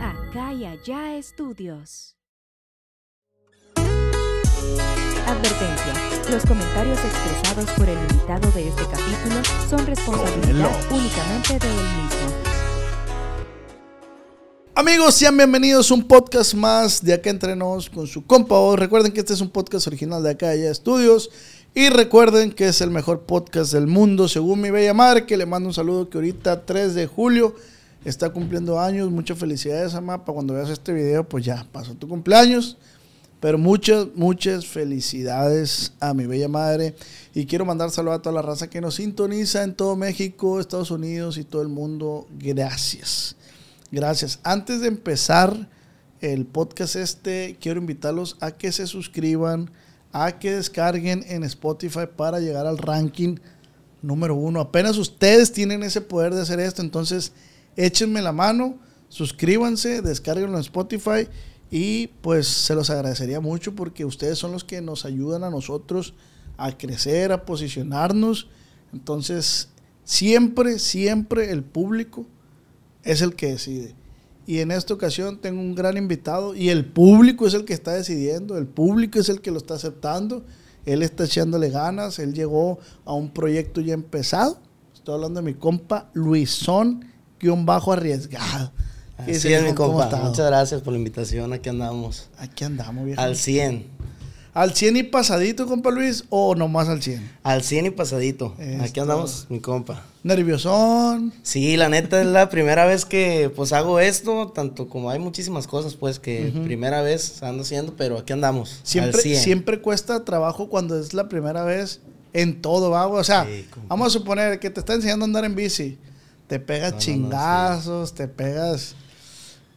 Acá y allá estudios. Advertencia. Los comentarios expresados por el invitado de este capítulo son responsabilidad únicamente de él mismo. Amigos, sean bienvenidos a un podcast más de Acá Entrenos con su compa. Recuerden que este es un podcast original de Acá y Allá Estudios. Y recuerden que es el mejor podcast del mundo, según mi bella madre, que le mando un saludo que ahorita 3 de julio está cumpliendo años. Muchas felicidades, Amapa. Cuando veas este video, pues ya pasó tu cumpleaños. Pero muchas, muchas felicidades a mi bella madre. Y quiero mandar saludos a toda la raza que nos sintoniza en todo México, Estados Unidos y todo el mundo. Gracias. Gracias. Antes de empezar el podcast este, quiero invitarlos a que se suscriban, a que descarguen en Spotify para llegar al ranking número uno. Apenas ustedes tienen ese poder de hacer esto, entonces échenme la mano, suscríbanse, descarguenlo en Spotify y pues se los agradecería mucho porque ustedes son los que nos ayudan a nosotros a crecer, a posicionarnos. Entonces, siempre, siempre el público es el que decide. Y en esta ocasión tengo un gran invitado y el público es el que está decidiendo, el público es el que lo está aceptando, él está echándole ganas, él llegó a un proyecto ya empezado. Estoy hablando de mi compa Luisón, guion bajo arriesgado. ¿Qué Así es, mi ¿cómo compa. Muchas gracias por la invitación. Aquí andamos. Aquí andamos, viejo. Al 100. ¿Al 100 y pasadito, compa Luis, o nomás al 100? Al 100 y pasadito. Esto. Aquí andamos, mi compa. Nerviosón. Sí, la neta es la primera vez que pues hago esto, tanto como hay muchísimas cosas pues que primera vez ando haciendo, pero aquí andamos. Siempre, al 100. siempre cuesta trabajo cuando es la primera vez en todo, ¿va? O sea, Sí, vamos a suponer que te está enseñando a andar en bici. Te pegas No, no, no, chingazos, te pegas.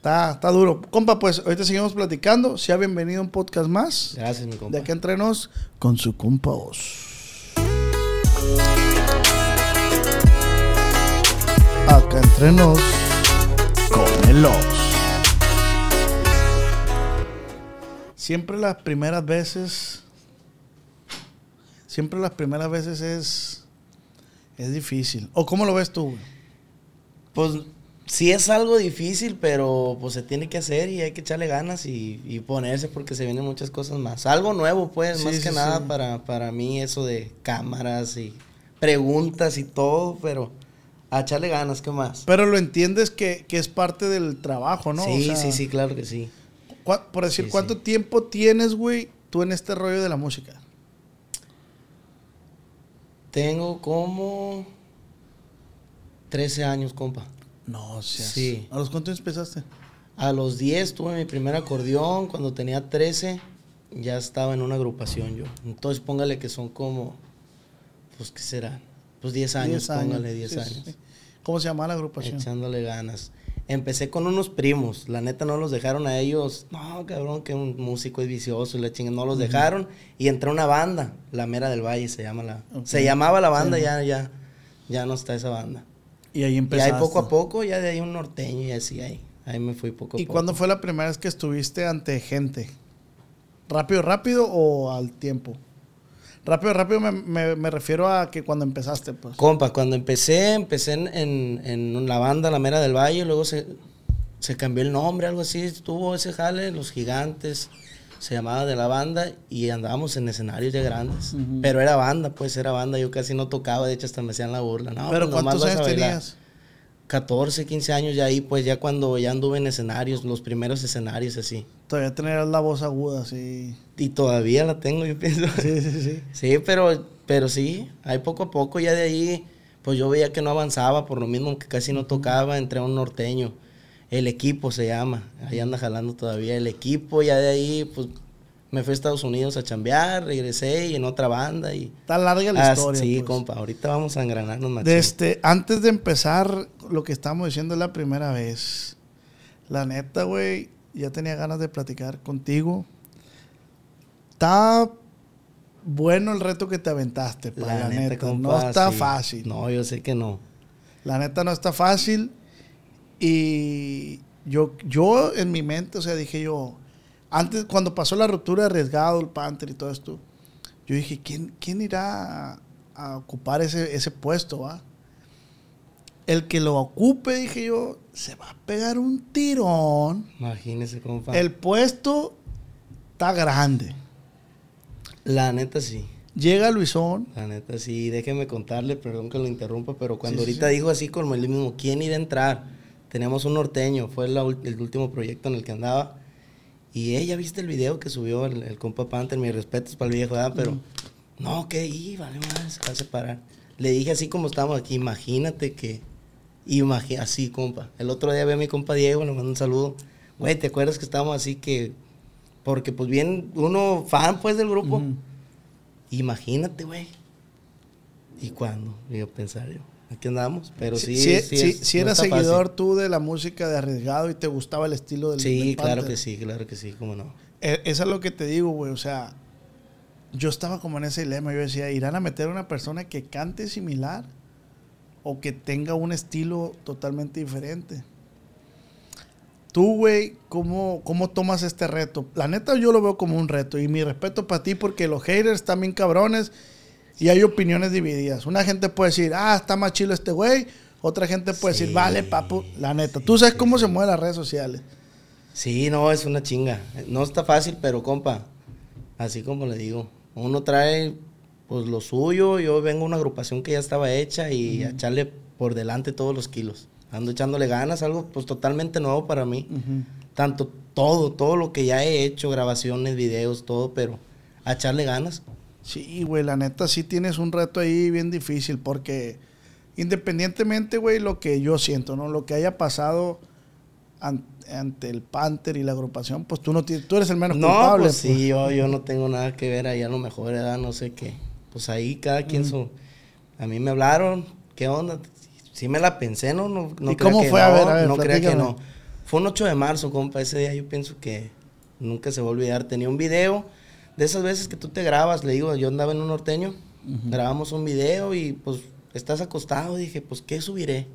Está, está duro. Compa, pues ahorita seguimos platicando. Sea bienvenido a un podcast más. Gracias, mi De compa. acá entrenos con su compa Oz. Acá entrenos con el Oz. Siempre las primeras veces. Siempre las primeras veces es. Es difícil. ¿O cómo lo ves tú, güey? Pues sí es algo difícil, pero pues se tiene que hacer y hay que echarle ganas y, y ponerse porque se vienen muchas cosas más. Algo nuevo, pues, Sí, más sí, que nada para, para mí eso de cámaras y preguntas y todo, pero a echarle ganas, ¿qué más? Pero lo entiendes que, que es parte del trabajo, ¿no? O sí, sea, sí, sí, claro que sí. Por decir, ¿cuánto tiempo tienes, güey, tú en este rollo de la música? Tengo como 13 años, compa. No, seas- Sí. ¿A los cuántos empezaste? A los 10 tuve mi primer acordeón, cuando tenía 13 ya estaba en una agrupación yo. Entonces póngale que son como, pues, ¿qué será? Pues 10 años, 10 póngale 10 Sí, sí, años. sí. ¿Cómo se llama la agrupación? Echándole ganas. Empecé con unos primos, la neta no los dejaron a ellos. No, cabrón, que un músico es vicioso y la chinga, no los dejaron. Y entré a una banda, La Mera del Valle se llama la. Se llamaba la banda, Sí. ya, ya, ya no está esa banda. Y ahí Y empezaste. ahí poco a poco, ya de ahí un norteño y así ahí. Ahí me fui poco a ¿Y poco. cuándo fue la primera vez que estuviste ante gente? ¿Rápido, rápido o al tiempo? Rápido, rápido me, me- me refiero a que cuando empezaste, pues. Compa, cuando empecé, empecé en, en- en la banda La Mera del Valle, luego se, se cambió el nombre, algo así, tuvo ese jale, Los Gigantes, se llamaba de la banda y andábamos en escenarios ya grandes. Pero era banda, pues era banda, yo casi no tocaba, de hecho hasta me hacían la burla. No, ¿Pero pues, cuántos años tenías? 14, 15 años ya ahí, pues ya cuando ya anduve en escenarios, los primeros escenarios así. Todavía tenías la voz aguda, sí. Y todavía la tengo, yo pienso. Sí, sí, sí. Sí, pero, pero sí, ahí poco a poco, ya de ahí, pues yo veía que no avanzaba, por lo mismo que casi no tocaba, entré a un norteño. El equipo se llama, ahí anda jalando todavía el equipo, ya de ahí, pues me fui a Estados Unidos a chambear, regresé y en otra banda y... Está larga la Ah, historia. sí, pues. compa, ahorita vamos a engranarnos más. Este, antes de empezar lo que estamos diciendo la primera vez, la neta, güey, ya tenía ganas de platicar contigo. Está bueno el reto que te aventaste, pa, la, neta. no compa, está sí. fácil. No, yo sé que no. La neta no está fácil. Y yo, yo en mi mente, o sea, dije yo, antes, cuando pasó la ruptura de arriesgado, el Panther y todo esto, yo dije, ¿quién, quién irá a, a ocupar ese, ese puesto, va? El que lo ocupe, dije yo, se va a pegar un tirón. Imagínese, compa. El puesto está grande. La neta sí. Llega Luisón. La neta sí. Déjeme contarle, perdón que lo interrumpa, pero cuando Sí, ahorita sí. dijo así como el mismo, ¿quién irá a entrar? Teníamos un norteño, fue la el último proyecto en el que andaba. Y ella, ¿viste el video que subió el, el compa Panther? Mis respetos para el viejo, ¿verdad? Pero, no, que y vale más, se va a separar. Le dije así como estábamos aquí, imagínate que, imagi- así, compa. El otro día vi a mi compa Diego, le mando un saludo. Güey, ¿te acuerdas que estábamos así que, porque pues bien, uno fan pues del grupo. Imagínate, güey. ¿Y cuándo? Digo, pensar yo. Aquí andamos, pero sí. si, sí, es- si no eras está fácil. seguidor tú de la música de Arriesgado y te gustaba el estilo del Sí, del claro que sí, claro que sí, cómo no. Eh, Eso es lo que te digo, güey. O sea, yo estaba como en ese dilema. Yo decía, ¿irán a meter a una persona que cante similar? O que tenga un estilo totalmente diferente. Tú, güey, ¿cómo, ¿cómo tomas este reto? La neta yo lo veo como un reto. Y mi respeto para ti porque los haters bien cabrones y hay opiniones divididas. Una gente puede decir, ah, está más chilo este güey. Otra gente puede Sí. decir, vale, papu. La neta, tú sabes cómo se mueven las redes sociales. Sí, no, es una chinga. No está fácil, pero compa, así como le digo, uno trae pues lo suyo, yo vengo a una agrupación que ya estaba hecha y a echarle por delante todos los kilos. Ando echándole ganas, algo pues totalmente nuevo para mí. Tanto todo, todo lo que ya he hecho, grabaciones, videos, todo, pero a echarle ganas. Sí, güey, la neta sí tienes un reto ahí bien difícil porque independientemente, güey, lo que yo siento, ¿no? Lo que haya pasado an- ante el Panther y la agrupación, pues tú no tienes, tú eres el menos No, culpable. pues sí, yo, yo no tengo nada que ver ahí, a lo mejor edad, no sé qué. Pues ahí cada quien su... A mí me hablaron, ¿qué onda? Sí me la pensé, ¿no? no, no ¿Y cómo que fue? A no, ver, a ver, No crea que no. Fue un 8 de marzo, compa, ese día yo pienso que nunca se va a olvidar. Tenía un video, de esas veces que tú te grabas, le digo, yo andaba en un norteño, grabamos un video y pues estás acostado, dije, pues ¿qué subiré?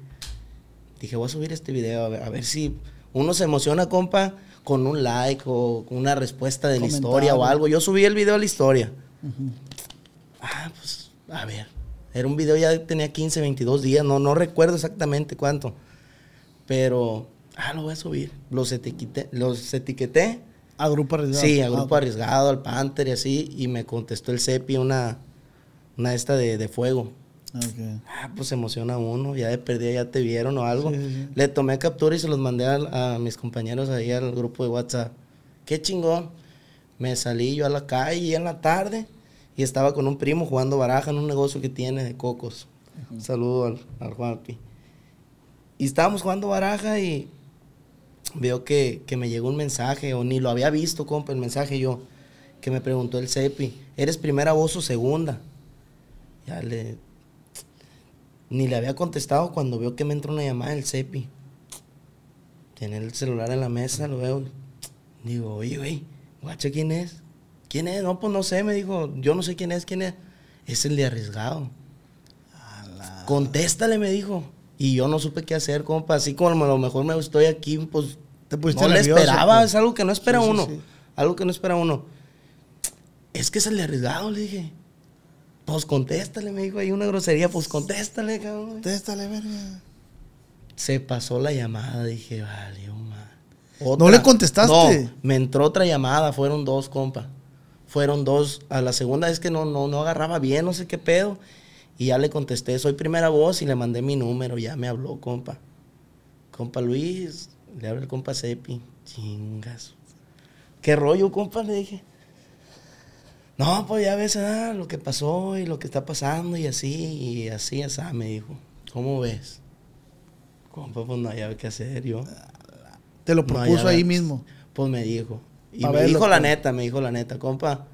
Dije, voy a subir este video, a ver, a ver si uno se emociona, compa, con un like o con una respuesta de la historia o algo. Yo subí el video a la historia. Ah, pues, a ver. Era un video ya tenía 15, 22 días, no, no recuerdo exactamente cuánto. Pero, ah, lo voy a subir. Los etiqueté, los etiqueté. A grupo arriesgado. Sí, a Ah, Grupo Arriesgado, al Panther y así. Y me contestó el CEPI una, una esta de, de fuego. ok. Ah, pues emociona uno, ya de perdida ya te vieron o algo. Sí, sí. Le tomé captura y se los mandé a, a mis compañeros ahí al grupo de WhatsApp. Qué chingón. Me salí yo a la calle en la tarde y estaba con un primo jugando baraja en un negocio que tiene de cocos. Un saludo al, al Juanpi. Y estábamos jugando baraja y veo que, que me llegó un mensaje, o ni lo había visto, compa, el mensaje yo, que me preguntó el CEPI, ¿eres primera voz o segunda? Ya le... Ni le había contestado cuando veo que me entró una llamada del CEPI. Tiene el celular en la mesa, lo veo. Digo, oye, güey, guacha, ¿quién es? ¿Quién es? No, pues no sé, me dijo, yo no sé quién es, ¿quién es? Es el de arriesgado. Contéstale, me dijo. Y yo no supe qué hacer, compa. Así como a lo mejor me estoy aquí, pues. Te pusiste no le esperaba, pues. es algo que no espera Sí, sí, uno. sí. Algo que no espera uno. Es que es el de arriesgado, le dije. Pues contéstale, me dijo. Hay una grosería, pues contéstale, cabrón. Contéstale, verga. Se pasó la llamada, dije, vale, ma. ¿No le contestaste? No, me entró otra llamada, fueron dos, compa. Fueron dos. A la segunda vez que no, no, no agarraba bien, no sé qué pedo. Y ya le contesté, soy primera voz y le mandé mi número, ya me habló, compa. Compa Luis, le habla el compa Sepi. Chingas. ¿Qué rollo, compa? Le dije. No, pues ya ves ah, lo que pasó y lo que está pasando y así, y así, así, me dijo. ¿Cómo ves? Compa, pues no había qué hacer yo. Te lo propuso ahí mismo. Pues me dijo. Y me verlo, dijo la pues. neta, me dijo la neta, compa.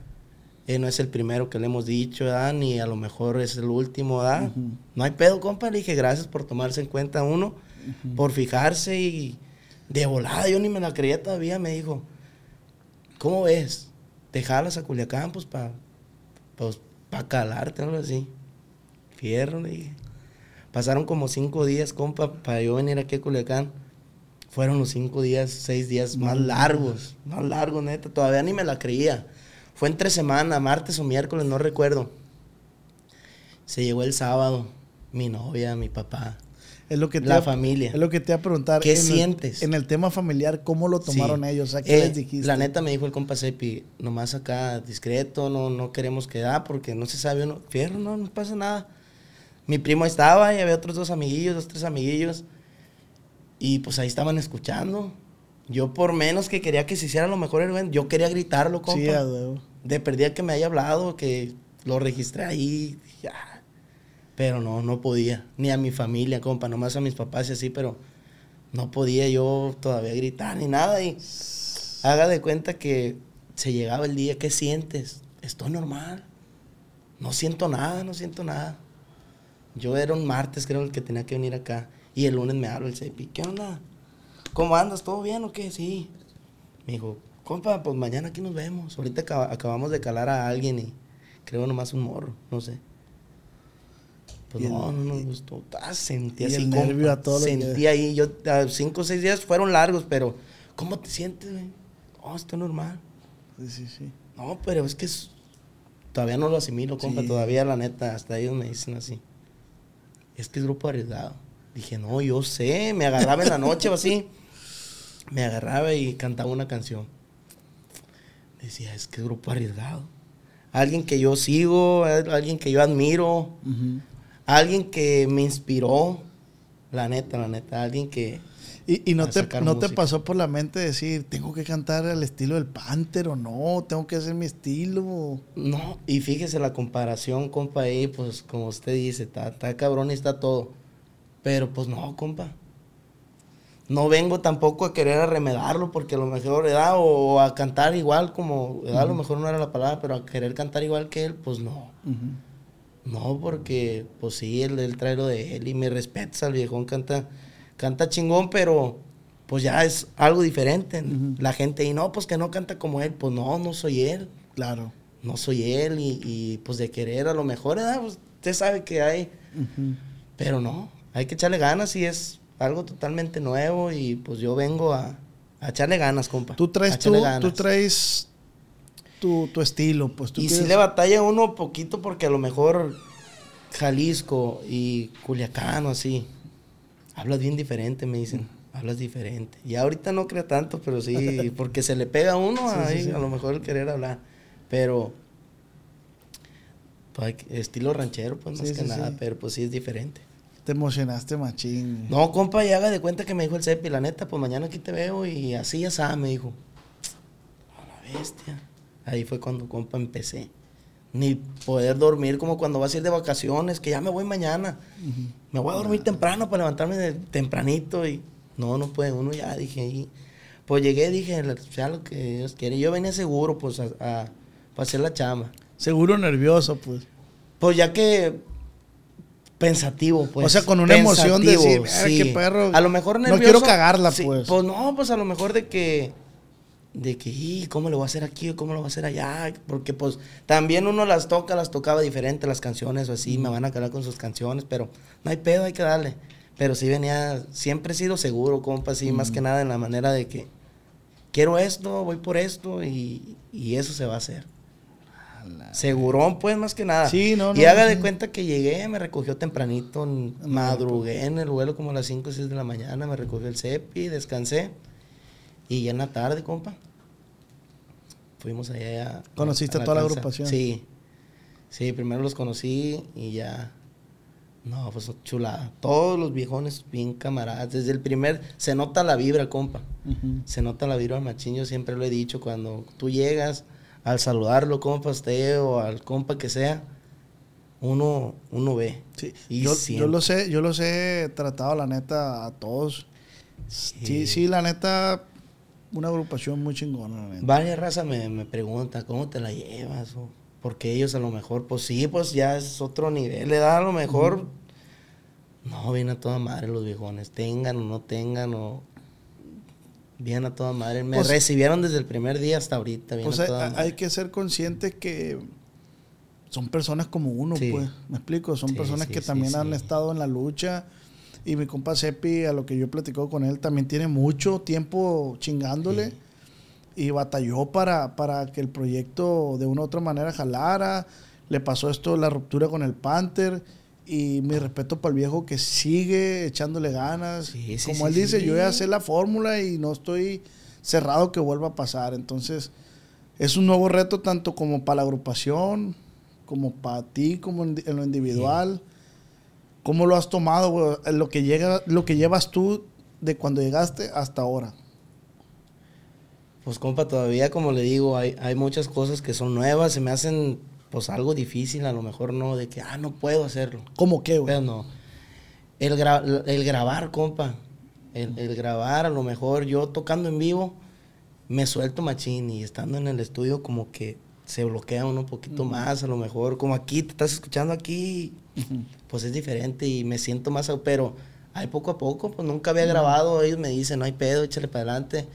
Eh, no es el primero que le hemos dicho, ¿verdad? Ni a lo mejor es el último, ¿verdad? No hay pedo, compa. Le dije, gracias por tomarse en cuenta uno, por fijarse y de volada. Yo ni me la creía todavía. Me dijo, ¿cómo ves? ¿Te jalas a Culiacán, pues, para pues, pa calarte, algo así? Fierro, le dije. Pasaron como cinco días, compa, para yo venir aquí a Culiacán. Fueron los cinco días, seis días más largos, más largos, neta. Todavía ni me la creía. Fue entre semana, martes o miércoles, no recuerdo. Se llegó el sábado, mi novia, mi papá. Es lo que te la familia. Es lo que te iba a preguntar. ¿Qué en el- sientes? en el tema familiar, ¿cómo lo tomaron Sí. ellos? Sea, ¿qué Eh, les dijiste? La neta me dijo el compa Sepi, nomás acá discreto, no, no queremos quedar porque no se sabe uno. Fierro, no, no pasa nada. Mi primo estaba y había otros dos amiguillos, dos, tres amiguillos. Y pues ahí estaban escuchando. Yo por menos que quería que se hiciera lo mejor, el evento, yo quería gritarlo, compa. Sí. De perdida que me haya hablado, que lo registré ahí. ya. Pero no, no podía. Ni a mi familia, compa, nomás a mis papás y así, pero no podía yo todavía gritar ni nada. Y haga de cuenta que se llegaba el día, ¿qué sientes? Estoy normal. No siento nada, no siento nada. Yo era un martes, creo, el que tenía que venir acá. Y el lunes me habla el CEPI. ¿Qué onda? ¿Cómo andas? ¿Todo bien o qué? Sí. Me dijo, compa, pues mañana aquí nos vemos. Ahorita acaba- acabamos de calar a alguien y creo nomás un morro, no sé. Pues Y no, no nos gustó. Ah, sentí y así, el nervio a todo que- Sentí ahí, yo, cinco o seis días fueron largos, pero ¿cómo te sientes, güey? Oh, estoy normal. Sí, sí, sí. No, pero es que es- todavía no lo asimilo, compa. Sí. Todavía, la neta, hasta ellos me dicen así. Es que es grupo arriesgado. Dije, no, yo sé. Me agarraba en la noche o así. Me agarraba y cantaba una canción. Decía, es que grupo arriesgado. Alguien que yo sigo, al- alguien que yo admiro, alguien que me inspiró. La neta, la neta, alguien que... ¿Y, y no, te, no te pasó por la mente decir, tengo que cantar al estilo del Panther o no? ¿Tengo que hacer mi estilo? No, y fíjese la comparación, compa, ahí, pues como usted dice, está, está cabrón y está todo. Pero pues no, compa. No vengo tampoco a querer arremedarlo porque a lo mejor, ¿verdad? O a cantar igual como, ¿verdad? A lo mejor no era la palabra, pero a querer cantar igual que él, pues no. No, porque pues sí, él, él trae lo de él y me respeta, el viejón canta, canta chingón, pero pues ya es algo diferente. La gente y no, pues que no canta como él, pues no, no soy él Claro. no soy él y, y, pues de querer a lo mejor, ¿verdad? Pues, usted sabe que hay, pero no, hay que echarle ganas y es algo totalmente nuevo y pues yo vengo a, a echarle ganas, compa. Tú traes, ganas. tú traes tu, tu estilo, pues tú Y si le batalla uno poquito porque a lo mejor Jalisco y Culiacán o así, hablas bien diferente, me dicen. Hablas diferente. Y ahorita no creo tanto, pero sí, porque se le pega a uno Sí, ahí, sí. a lo mejor el querer hablar. Pero, pues, estilo ranchero, pues más Sí, que sí, nada, sí. pero pues sí es diferente. Te emocionaste machín. No, compa, y haga de cuenta que me dijo el Cepi, la neta, pues mañana aquí te veo y así ya sabe, me dijo. A la bestia. Ahí fue cuando, compa, empecé. Ni poder dormir como cuando vas a ir de vacaciones, que ya me voy mañana. Me voy a dormir temprano para levantarme de- tempranito y no, no puede uno ya, dije ahí. Pues llegué, dije, sea lo que Dios quiere. Yo venía seguro, pues, a, a- para hacer la chamba. Seguro nervioso, pues. Pues ya que pensativo, pues. O sea, con una emoción de decir, "Ay, qué perro, A lo mejor no nervioso. quiero cagarla, sí, pues". Pues no, pues a lo mejor de que de que, "Y, ¿cómo lo voy a hacer aquí cómo lo voy a hacer allá? Porque pues también uno las toca, las tocaba diferente las canciones o así, me van a calar con sus canciones, pero no hay pedo, hay que darle. Pero sí venía, siempre he sido seguro, compa, así, más que nada en la manera de que quiero esto, voy por esto y, y eso se va a hacer. Segurón, pues, más que nada. Sí, no, Y no, haga de cuenta que llegué, me recogió tempranito, madrugué en el vuelo como a las 5 o 6 de la mañana, me recogió el CEPI, descansé. Y ya en la tarde, compa, fuimos allá. a- ¿Conociste a a toda la agrupación? Sí. Sí, primero los conocí y ya. No, pues chulada. Todos los viejones bien camaradas. Desde el primer, se nota la vibra, compa. Se nota la vibra machín, yo siempre lo he dicho, cuando tú llegas al saludarlo, compa, usted o al compa que sea, uno, uno ve. Sí, Y yo, yo lo sé, yo los he tratado la neta a todos. Sí, Sí. sí, la neta, una agrupación muy chingona, la neta. Varias razas me, me preguntan, ¿cómo te la llevas? O, porque ellos a lo mejor, pues sí, pues ya es otro nivel, le da a lo mejor... No, viene a toda madre los viejones, tengan o no tengan, o... Vienen a toda madre. Me Pues- recibieron desde el primer día hasta ahorita, vienen Pues a hay, toda hay que ser conscientes que son personas como uno, Sí. pues. ¿Me explico? Son Sí, personas sí, que también han estado en la lucha. Y mi compa Sepi, a lo que yo he platicado con él, también tiene mucho tiempo chingándole. Y batalló para, para que el proyecto de una u otra manera jalara. Le pasó esto, la ruptura con el Panther. Y mi respeto para el viejo que sigue echándole ganas. Sí, sí, Como sí, él dice, yo ya sé la fórmula y no estoy cerrado que vuelva a pasar. Entonces, es un nuevo reto tanto como para la agrupación, como para ti, como en, en lo individual. ¿Cómo lo has tomado, güey? Lo que, llega, lo que llevas tú de cuando llegaste hasta ahora. Pues compa, todavía como le digo, hay, hay muchas cosas que son nuevas, se me hacen pues algo difícil, a lo mejor no, de que, ah, no puedo hacerlo. ¿Cómo qué, güey? Pero no. El, gra- el grabar, compa. El, el grabar, a lo mejor yo tocando en vivo, me suelto machín y estando en el estudio como que se bloquea uno un poquito más, a lo mejor. Como aquí, te estás escuchando aquí, pues es diferente y me siento más... Pero hay poco a poco, pues nunca había grabado, ellos me dicen, no hay pedo, échale para adelante.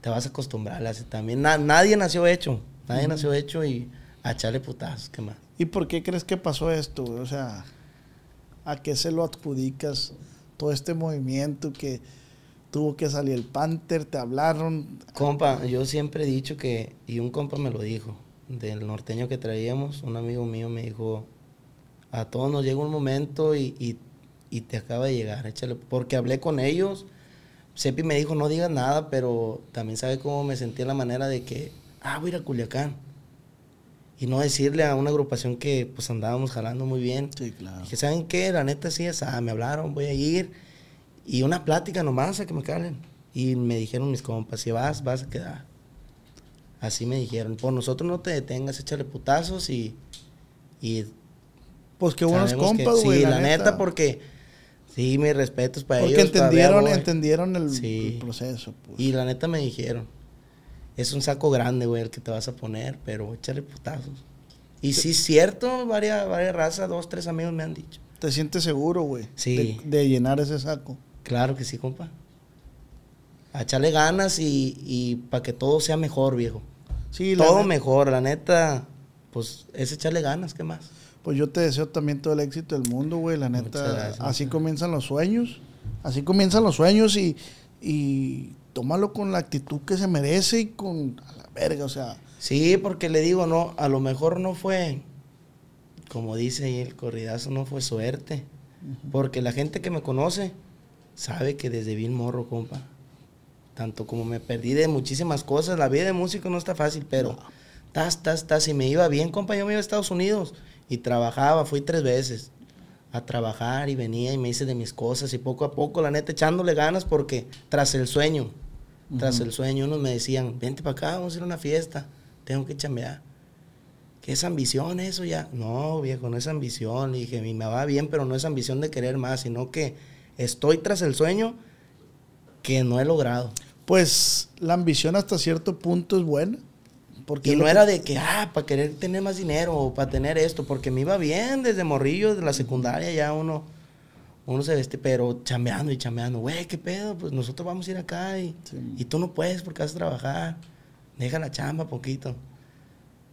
Te vas a acostumbrar así también. Na- nadie nació hecho, nadie nació hecho y a echarle putazos, ¿qué más? ¿Y por qué crees que pasó esto, güey? O sea, ¿a qué se lo adjudicas todo este movimiento que tuvo que salir el Panther, te hablaron? Compa, yo siempre he dicho que, y un compa me lo dijo, del norteño que traíamos, un amigo mío me dijo, a todos nos llega un momento y, y- y te acaba de llegar, échale, porque hablé con ellos, Sepi me dijo, no digas nada, pero también sabe cómo me sentí la manera de que, ah, voy a ir a Culiacán. Y no decirle a una agrupación que pues andábamos jalando muy bien. Sí, claro. Dije, ¿saben qué? La neta sí es, ah, me hablaron, voy a ir. Y una plática nomás a que me calen. Y me dijeron mis compas, si vas, vas a quedar. Así me dijeron, por nosotros no te detengas, échale putazos y... y Pues qué buenos que- compas, güey. Sí, la, neta, porque... Sí, mis respetos para Porque ellos. todavía entendieron, entendieron el, Sí. el proceso. Pues. Y la neta me dijeron, es un saco grande, güey, el que te vas a poner, pero échale putazos. Y sí, es cierto, varias, varias razas, dos, tres amigos me han dicho. ¿Te sientes seguro, güey? Sí. De, de llenar ese saco. Claro que sí, compa. A echarle ganas y, y para que todo sea mejor, viejo. Sí, todo mejor, la neta, pues es echarle ganas, ¿qué más? Pues yo te deseo también todo el éxito del mundo, güey. La neta, gracias, así comienzan los sueños. Así comienzan los sueños y, y tómalo con la actitud que se merece y con a la verga, o sea. Sí, porque le digo, no, a lo mejor no fue, como dice ahí el corridazo, no fue suerte. Porque la gente que me conoce sabe que desde bien morro, compa. Tanto como me perdí de muchísimas cosas, la vida de músico no está fácil, pero tas, tas, tas, y me iba bien, compa, yo me iba a Estados Unidos y trabajaba, fui tres veces a trabajar y venía y me hice de mis cosas y poco a poco, la neta, echándole ganas porque tras el sueño, tras el sueño, unos me decían, vente para acá, vamos a ir a una fiesta, tengo que chambear. ¿Qué es ambición eso ya? No, viejo, no es ambición. Le dije, "Mi, me va bien, pero no es ambición de querer más, sino que estoy tras el sueño que no he logrado. Pues la ambición hasta cierto punto es buena. Porque Y no era de que, ah, para querer tener más dinero o para tener esto, porque me iba bien desde morrillo, de la secundaria ya uno, uno se veste, pero chambeando y chambeando, güey, ¿qué pedo? Pues nosotros vamos a ir acá y, Sí. y tú no puedes porque vas a trabajar, deja la chamba poquito.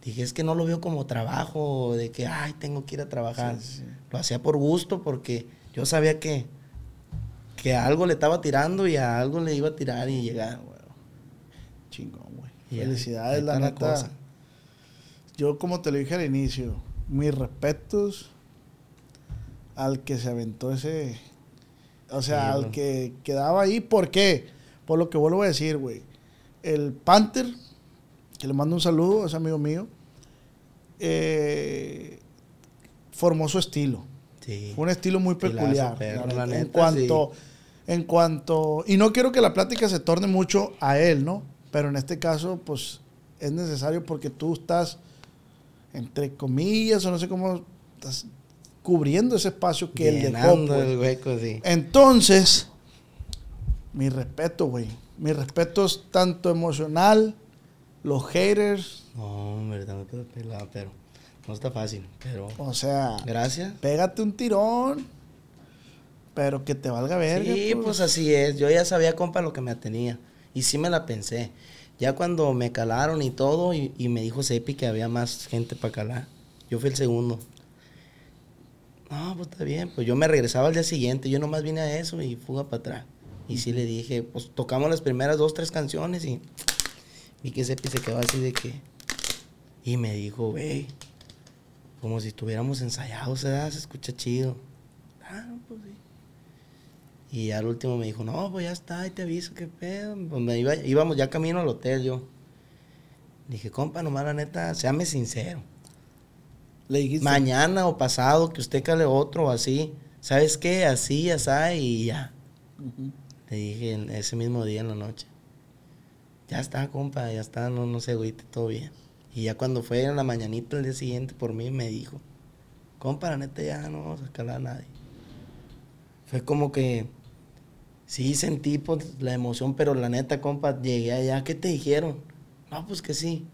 Dije, es que no lo veo como trabajo, de que, ay, tengo que ir a trabajar. Sí, sí. Lo hacía por gusto porque yo sabía que, que a algo le estaba tirando y a algo le iba a tirar y llegar. Güey. Felicidades, la neta. cosa. Yo, como te lo dije al inicio, mis respetos al que se aventó ese. O sea, Sí, al que quedaba ahí. ¿Por qué? Por lo que vuelvo a decir, güey. El Panther, que le mando un saludo, es amigo mío, eh, formó su estilo. Sí. Fue un estilo muy peculiar. perro, en neta, cuanto, en cuanto, y no quiero que la plática se torne mucho a él, ¿no? Pero en este caso, pues, es necesario porque tú estás, entre comillas, o no sé cómo, estás cubriendo ese espacio que. Llenando pues. el hueco, sí. Entonces, mi respeto, güey. Mi respeto es tanto emocional, los haters, No, hombre, muy pelado, pero no está fácil. Pero o sea, gracias. pégate un tirón, pero que te valga verga. Sí, pues así es. Yo ya sabía, compa, lo que me atenía. Y sí me la pensé. Ya cuando me calaron y todo, y, me dijo Sepi que había más gente para calar. Yo fui el segundo. No, pues está bien. Pues yo me regresaba al día siguiente. Yo nomás vine a eso y fuga para atrás. Y sí le dije, pues tocamos las primeras dos, tres canciones y vi que Sepi se quedó así de que... Y me dijo, güey, como si estuviéramos ensayados, ¿verdad? Se escucha chido. Ah, pues sí. Y al último me dijo, no, pues ya está, ahí te aviso, qué pedo. Pues me iba, íbamos ya camino al hotel yo. Dije, compa, nomás la neta, séame sincero. Le dijiste. Mañana o pasado, que usted cale otro o así. ¿Sabes qué? Así, así, y ya. Le dije ese mismo día en la noche. Ya está, compa, ya está, no, no se agüite, todo bien. Y ya cuando fue en la mañanita el día siguiente por mí me dijo, compa, la neta ya no vamos a escalar a nadie. Fue como que sí sentí pues, la emoción, pero la neta, compa, llegué allá, ¿qué te dijeron? No, pues que sí.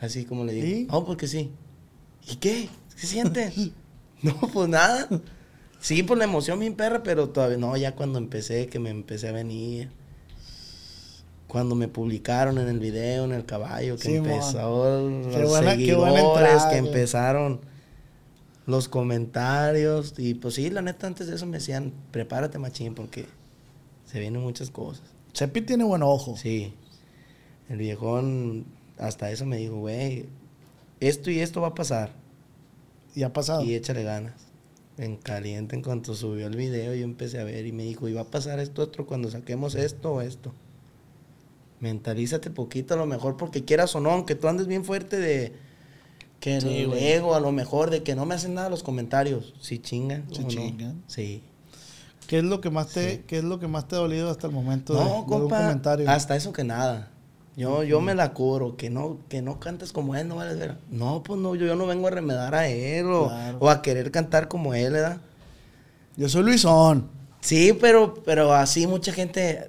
Así como le digo, ¿Sí? no, pues que sí. ¿Y qué? ¿Qué sientes? no, pues nada. Sí, por la emoción bien perra, pero todavía no, ya cuando empecé, que me empecé a venir. Cuando me publicaron en el video, en el caballo, que Sí, empezó Qué los qué buena seguidores, entrada, que empezaron los comentarios. Y pues sí, la neta, antes de eso me decían, prepárate machín, porque se vienen muchas cosas. Chepi tiene buen ojo. Sí. El viejón hasta eso me dijo, güey, esto y esto va a pasar. Y ha pasado. Y échale ganas. En caliente, en cuanto subió el video, yo empecé a ver y me dijo, y va a pasar esto otro cuando saquemos esto o esto. Mentalízate poquito a lo mejor porque quieras o no, aunque tú andes bien fuerte de que el Sí, güey. a lo mejor de que no me hacen nada los comentarios. Si chingan. Sí ¿o no? chingan. Sí. ¿Qué es lo que más te, Sí. qué es lo que más te ha dolido hasta el momento de, No, de compa, comentario? hasta eso que nada. Yo, yo me la cubro, que no, que no cantes como él, no vale ver. No, pues no, yo, yo no vengo a remedar a él o, Claro. o a querer cantar como él, ¿verdad? Yo soy Luisón. Sí, pero, pero así mucha gente,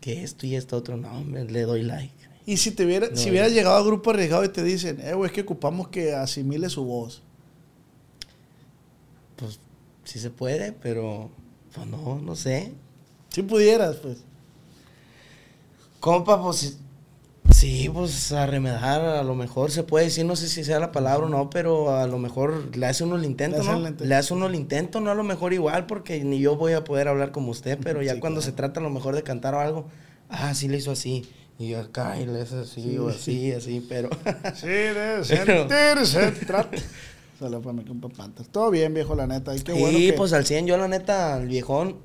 que esto y esto otro, no, hombre, le doy like. Y si te hubiera, No, si ya. hubiera llegado a grupo arriesgado y te dicen, eh, güey, es que ocupamos que asimile su voz. Pues sí se puede, pero pues no, no sé. Si pudieras, pues. Compa, pues sí, pues a remedar a lo mejor se puede decir, no sé si sea la palabra o no, pero a lo mejor le hace uno el intento, Le ¿no? el intento. Le hace uno el intento, no a lo mejor igual, porque ni yo voy a poder hablar como usted, pero ya Sí, cuando claro. se trata a lo mejor de cantar o algo, ah, sí le hizo así, y yo acá, y le hace así, Sí, o sí. así, así, pero... Sí, de Pero- sentirse. trata. Sale para mi compa Panther. Todo bien, viejo, la neta. Y qué sí, bueno que... pues al 100, yo la neta, al viejón,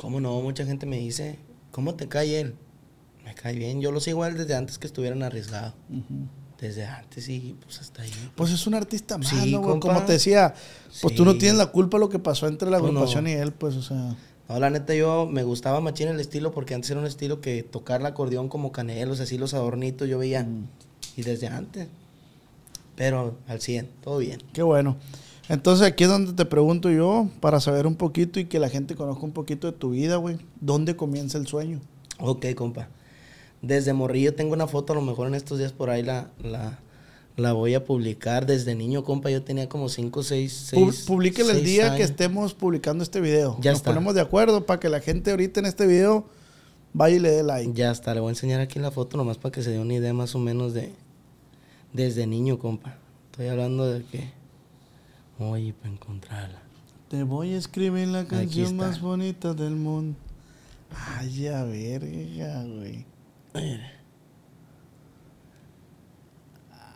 ¿cómo no? Mucha gente me dice, ¿cómo te cae él? Me cae bien, yo lo sigo a él desde antes que estuvieran arriesgados. Ujú. Desde antes y pues hasta ahí. Pues es un artista más, Sí, ¿no. Como te decía, pues tú no Sí. tienes la culpa de lo que pasó entre la Pues no. agrupación y él, pues, o sea... No, la neta yo me gustaba machín el estilo porque antes era un estilo que tocar el acordeón como canelos, así los adornitos yo veía. Mm. Y desde antes. Pero al 100, todo bien. Qué bueno. Entonces aquí es donde te pregunto yo, para saber un poquito y que la gente conozca un poquito de tu vida, güey. ¿Dónde comienza el sueño? Ok, compa. Desde morrillo tengo una foto, a lo mejor en estos días por ahí la, la, la voy a publicar. Desde niño, compa, yo tenía como 5, 6, Pu- 6. Publíquele el día que estemos publicando este video. Ya Nos está. ponemos de acuerdo para que la gente ahorita en este video vaya y le dé like. Ya está, le voy a enseñar aquí la foto nomás para que se dé una idea más o menos de desde niño, compa. Estoy hablando de que oye para encontrarla. Te voy a escribir la canción más bonita del mundo. Ay, a verga, güey. Mire.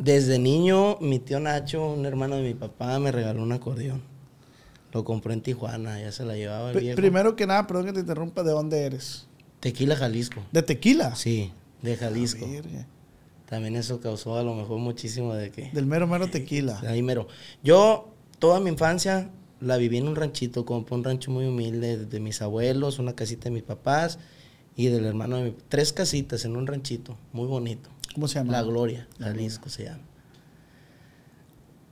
Desde niño, mi tío Nacho, un hermano de mi papá, me regaló un acordeón. Lo compró en Tijuana, ya se la llevaba el viejo. primero que nada, perdón que te interrumpa, ¿de dónde eres? Tequila, Jalisco. ¿De tequila? Sí, de Jalisco. También eso causó a lo mejor muchísimo de que... Del mero mero tequila. Ahí mero. Yo, toda mi infancia, la viví en un ranchito, compré un rancho muy humilde de, de mis abuelos, una casita de mis papás y del hermano de mi... Tres casitas en un ranchito, muy bonito. ¿Cómo se llama? La Gloria, Jalisco se llama.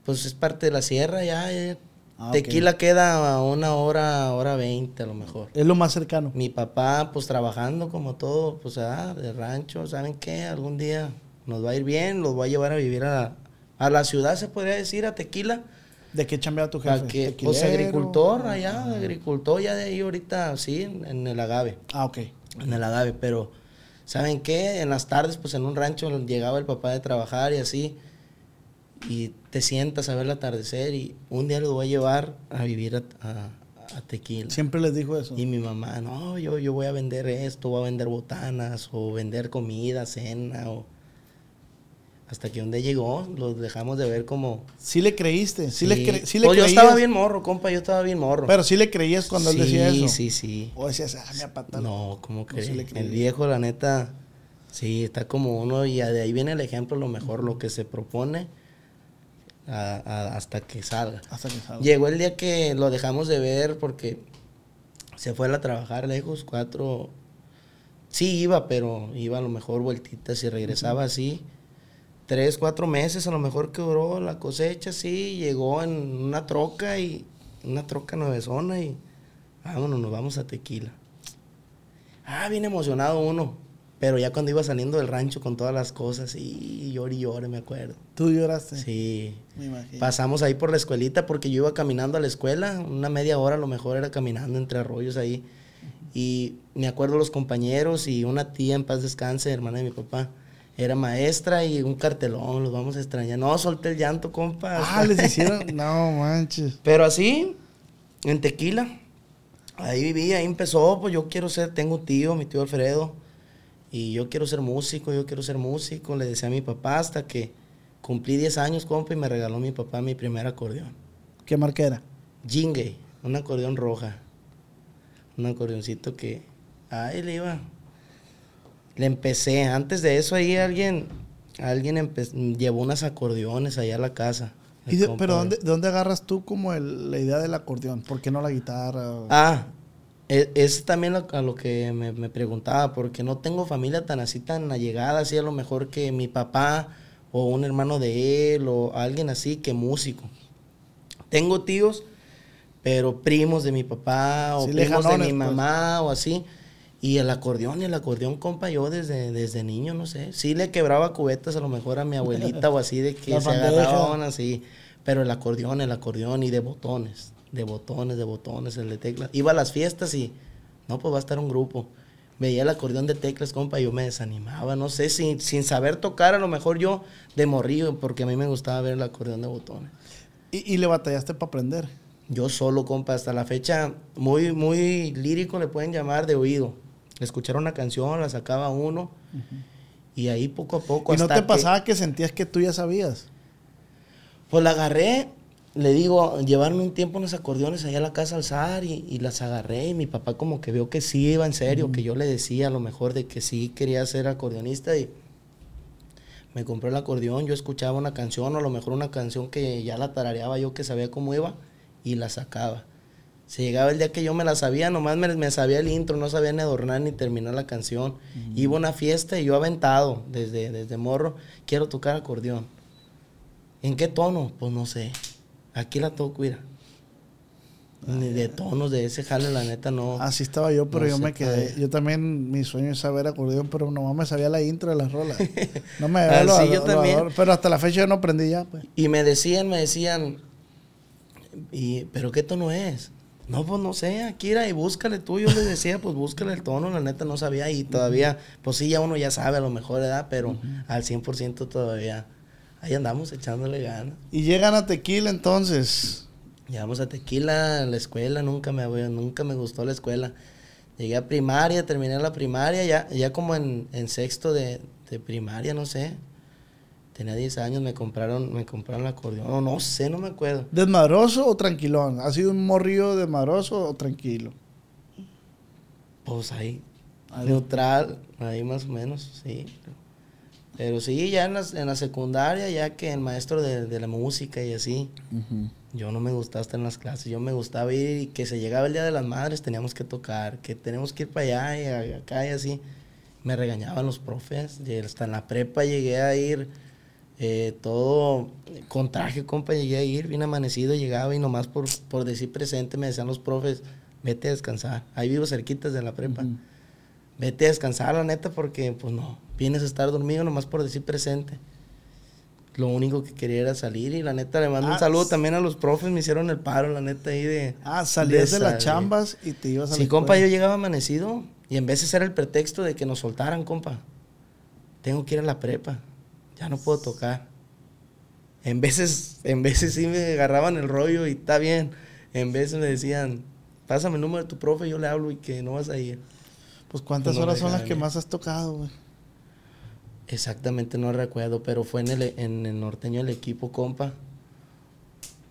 Pues es parte de la sierra ya. ya. Ah. Tequila queda a una hora, hora veinte a lo mejor. Es lo más cercano. Mi papá, pues trabajando como todo, pues ah, de rancho, ¿saben qué? Algún día nos va a ir bien, los voy a llevar a vivir a la, a la ciudad, se podría decir, a Tequila. ¿De qué chambea tu jefe? Que, pues agricultor allá, agricultor ya de ahí ahorita, sí, en, en el agave, Ah, ok. en el agave, pero ¿saben qué? En las tardes, pues en un rancho llegaba el papá de trabajar y así, y te sientas a ver el atardecer y un día los voy a llevar a vivir a, a- a Tequila. Siempre les dijo eso. Y mi mamá, no, yo, yo voy a vender esto, voy a vender botanas, o vender comida, cena, o... Hasta que un día llegó, los dejamos de ver como... Sí le creíste, sí, le, cre sí le Pues yo estaba bien morro, compa, yo estaba bien morro. Pero sí le creías cuando él decía eso. Sí, sí, sí. O decías, ah, me apata. No, ¿cómo que? sí el viejo, la neta, sí, está como uno y de ahí viene el ejemplo, lo mejor, lo que se propone a- a- hasta que salga. Hasta que salga. Llegó el día que lo dejamos de ver porque se fue a trabajar lejos, cuatro... Sí iba, pero iba a lo mejor vueltitas y regresaba así. Tres, cuatro meses a lo mejor que duró la cosecha, sí. Llegó en una troca y... Una troca nuevezona y... Vámonos, nos vamos a Tequila. Ah, bien emocionado uno. Pero ya cuando iba saliendo del rancho con todas las cosas, y llore y llore, me acuerdo. Tú lloraste. Sí. Me imagino. Pasamos ahí por la escuelita porque yo iba caminando a la escuela, una media hora a lo mejor era caminando entre arroyos ahí. Y me acuerdo los compañeros y una tía en paz descanse, hermana de mi papá, era maestra y un cartelón, los vamos a extrañar. No, solté el llanto, compa. Ah, les hicieron. No manches. Pero así, en Tequila, ahí viví, ahí empezó, pues yo quiero ser, tengo un tío, mi tío Alfredo, y yo quiero ser músico, yo quiero ser músico, le decía a mi papá hasta que cumplí 10 años, compa, y me regaló mi papá mi primer acordeón. ¿Qué marca era? Jingue, un acordeón roja, un acordeoncito que, ahí le iba. Le empecé, antes de eso ahí alguien, alguien llevó unos acordeones allá a la casa. ¿Y de- pero de- ¿dónde, de dónde agarras tú como el- la idea del acordeón? ¿Por qué no la guitarra? Ah, e- es, también lo- a lo que me, me preguntaba, porque no tengo familia tan así, tan allegada, así a lo mejor que mi papá o un hermano de él o alguien así que músico. Tengo tíos, pero primos de mi papá o Sí, primos de mi pues. mamá o así. Y el acordeón, y el acordeón, compa, yo desde, desde niño, no sé. Sí le quebraba cubetas a lo mejor a mi abuelita o así, de que La se bandeja. agarraban así. Pero el acordeón, el acordeón y de botones, de botones, de botones, el de teclas. Iba a las fiestas y, no, pues va a estar un grupo. Veía el acordeón de teclas, compa, y yo me desanimaba, no sé, sin, sin saber tocar, a lo mejor yo de morrillo, porque a mí me gustaba ver el acordeón de botones. ¿Y, y le batallaste para aprender? Yo solo, compa, hasta la fecha, muy, muy lírico le pueden llamar de oído. Escuchar una canción, la sacaba uno, y ahí poco a poco ¿Y no te pasaba que sentías que tú ya sabías? Pues la agarré, le digo, llevaron un tiempo unos acordeones allá a la casa al alzar y, y las agarré y mi papá como que vio que sí iba en serio, que yo le decía a lo mejor de que sí quería ser acordeonista y me compró el acordeón, yo escuchaba una canción o a lo mejor una canción que ya la tarareaba yo que sabía cómo iba y la sacaba. Se llegaba el día que yo me la sabía, nomás me, me sabía el intro, no sabía ni adornar ni terminar la canción. Iba a una fiesta y yo aventado desde, desde morro, quiero tocar acordeón. ¿En qué tono? Pues no sé. Aquí la toco, mira. Ni de tonos de ese jale, la neta, no. Así estaba yo, pero No yo me quedé. todavía. Yo también, mi sueño es saber acordeón, pero nomás me sabía la intro de las rolas. No me sabía Ah, lo- yo lo también. pero hasta la fecha yo no aprendí ya, pues. Y me decían, me decían, y, ¿pero qué tono es? No, pues no sé, Akira, y búscale tú. Yo les decía, pues búscale el tono, la neta no sabía. Y todavía, pues sí, ya uno ya sabe a lo mejor, edad, pero al 100% todavía. Ahí andamos echándole ganas. Y llegan a Tequila entonces. Llegamos a Tequila, a la escuela, nunca me, nunca me gustó la escuela. Llegué a primaria, terminé la primaria, ya, ya como en, en sexto de, de primaria, no sé. Tenía 10 años, me compraron, me compraron el acordeón. No, no sé, no me acuerdo. ¿Desmadroso o tranquilón? ¿Ha sido un morrillo desmadroso o tranquilo? Pues ahí, Ahí. neutral, ahí más o menos, sí. Pero sí, ya en la, en la secundaria, ya que el maestro de, de la música y así, yo no me gustaba estar en las clases, yo me gustaba ir y que se llegaba el Día de las Madres, teníamos que tocar, que tenemos que ir para allá y acá y así. Me regañaban los profes, y hasta en la prepa llegué a ir eh, todo con traje, compa, llegué a ir, bien amanecido, llegaba y nomás por, por decir presente me decían los profes, vete a descansar. Ahí vivo cerquitas de la prepa. Ujú. Vete a descansar, la neta, porque pues no, vienes a estar dormido nomás por decir presente. Lo único que quería era salir y la neta le mando Ah, un saludo también a los profes, me hicieron el paro, la neta, ahí de... Ah, salías de, las salir. chambas y te ibas a la Sí, compa, yo llegaba amanecido y en vez de ser el pretexto de que nos soltaran, compa, tengo que ir a la prepa, ya no puedo tocar. En veces, en veces sí me agarraban el rollo y está bien. En veces me decían, pásame el número de tu profe, yo le hablo y que no vas a ir. Pues cuántas No horas son las que más has tocado, güey. Exactamente no recuerdo, pero fue en el, en el norteño el equipo, compa.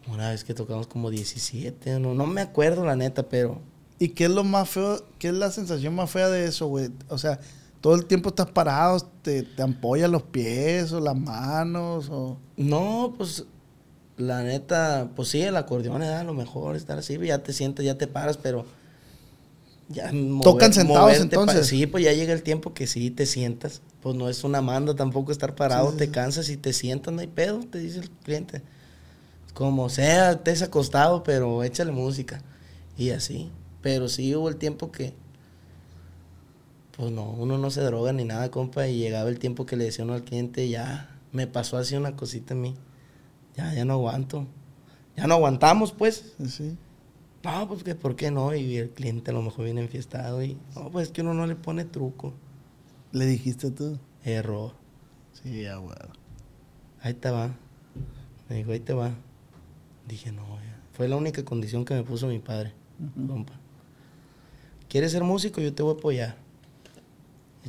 Una vez que tocamos como 17, no, no me acuerdo la neta, pero ¿Y qué es lo más feo? ¿Qué es la sensación más fea de eso, güey? O sea, todo el tiempo estás parado, te, te ampollan los pies o las manos o... no, pues la neta, pues sí, el acordeón es a lo mejor estar así, ya te sientes, ya te paras, pero ya ¿Tocan sentados, moverte entonces? sí, pues ya llega el tiempo que sí te sientas. Pues no es una manda tampoco estar parado, sí, te sí. cansas y te sientas, no hay pedo, te dice el cliente. Como sea, estés acostado, pero échale música. Y así. Pero sí hubo el tiempo que, pues no, uno no se droga ni nada, compa, y llegaba el tiempo que le decía uno al cliente, ya, me pasó así una cosita a mí. Ya, ya no aguanto. Ya no aguantamos, pues. Sí. No, pues que por qué no, y el cliente a lo mejor viene enfiestado y, no, pues es que uno no le pone truco. Le dijiste tú. Error. Sí, ya, güey. Ahí te va. Me dijo, ahí te va. Dije, no, ya. Fue la única condición que me puso mi padre, compa. ¿Quieres ser músico? Yo te voy a apoyar.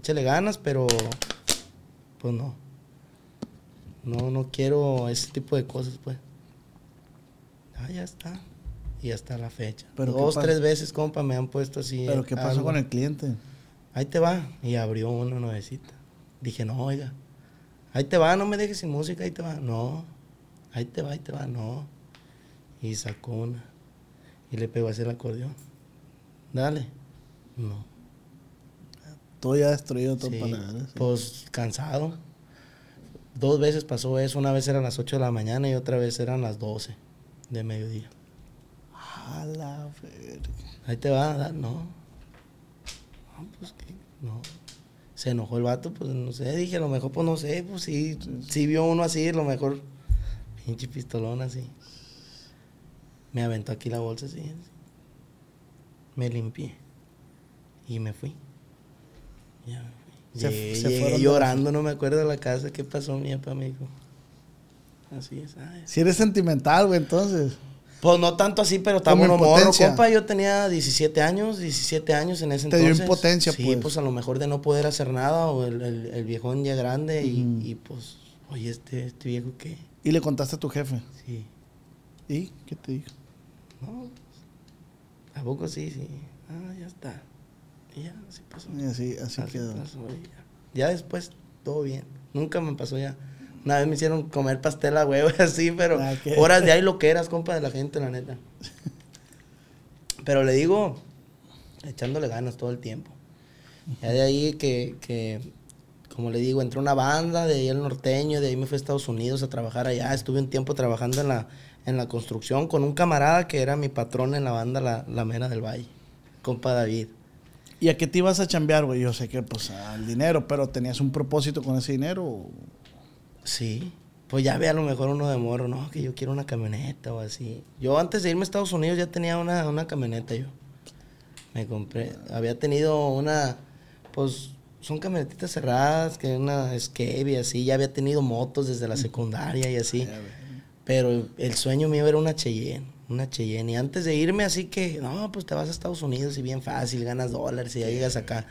Échale ganas, pero pues no. No, no quiero ese tipo de cosas, pues. Ah, ya está. Y hasta la fecha. ¿Pero Dos, tres veces, compa, me han puesto así. ¿Pero qué pasó algo. con el cliente? Ahí te va. Y abrió una nuevecita. Dije, no, oiga. Ahí te va, no me dejes sin música, ahí te va. No. Ahí te va, ahí te va, no. Y sacó una. Y le pegó así el acordeón. Dale. No. Todo ya destruido, todo Sí, para nada. sí. Pues cansado. Dos veces pasó eso. Una vez eran las 8 de la mañana y otra vez eran las 12 de mediodía. A la verga. Ahí te va, no. No, pues qué, no. Se enojó el vato, pues no sé, dije, a lo mejor, pues no sé, pues sí, sí vio uno así, a lo mejor, pinche pistolón así. Me aventó aquí la bolsa así, así. Me limpié. Y me fui. Ya. Se- Llegué, se fueron llorando, no me acuerdo de la casa, ¿qué pasó? Mi papá me dijo. Así es, ay, Si eres sentimental, güey, entonces. pues no tanto así, pero estaba uno morro, compa. Yo tenía 17 años, 17 años en ese Te dio entonces. impotencia, sí, pues. pues. a lo mejor de no poder hacer nada o el, el- el viejón ya grande y- Ujú. y, pues, oye, este, este viejo qué. Y le contaste a tu jefe. Sí. ¿Y qué te dijo? No, ¿a poco sí? Sí. Ah, ya está. Y ya, así pasó. Y así, así Así quedó. pasó, y ya. Ya después, todo bien. Nunca me pasó ya. Una vez me hicieron comer pastel a huevo así, pero Ah, horas de ahí lo que eras, compa, de la gente, la neta. Pero le digo, echándole ganas todo el tiempo. Ya de ahí que, que, como le digo, entré a una banda, de ahí el norteño, de ahí me fui a Estados Unidos a trabajar allá. Estuve un tiempo trabajando en la, en la construcción con un camarada que era mi patrón en la banda La, la Mera del Valle, compa David. ¿Y a qué te ibas a chambear, güey? Yo sé que, pues, al dinero, pero ¿tenías un propósito con ese dinero? o- Sí, pues ya ve a lo mejor uno de morro, no, que yo quiero una camioneta o así. Yo antes de irme a Estados Unidos ya tenía una, una camioneta yo. Me compré, había tenido una, pues son camionetitas cerradas, que una Escape y así, ya había tenido motos desde la secundaria y así. Pero el sueño mío era una Cheyenne, una Cheyenne. Y antes de irme, así que, no, pues te vas a Estados Unidos y bien fácil, ganas dólares y ya llegas acá.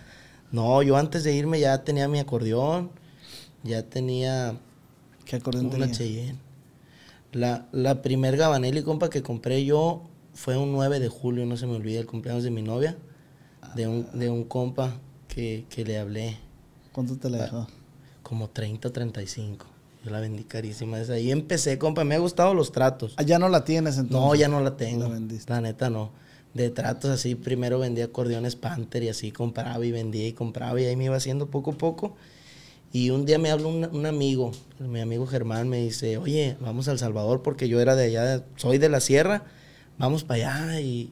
No, yo antes de irme ya tenía mi acordeón, ya tenía ¿Qué acordeón una tenías? Cheyenne. La, la primer Gabanelli, compa, que compré yo fue un 9 de julio, no se me olvida, el cumpleaños de mi novia, de un, de un compa que, que le hablé, ¿Cuánto te la dejó? como 30 o 35. Yo la vendí carísima. Desde ahí empecé, compa, me ha gustado los tratos. Ah, ya no la tienes entonces. No, ya no la tengo. La vendiste. La neta no. De tratos así, primero vendía acordeones Panther y así compraba y vendía y compraba y ahí me iba haciendo poco a poco. Y un día me habló un, un amigo, mi amigo Germán, me dice, oye, vamos a El Salvador porque yo era de allá, soy de la sierra, vamos para allá y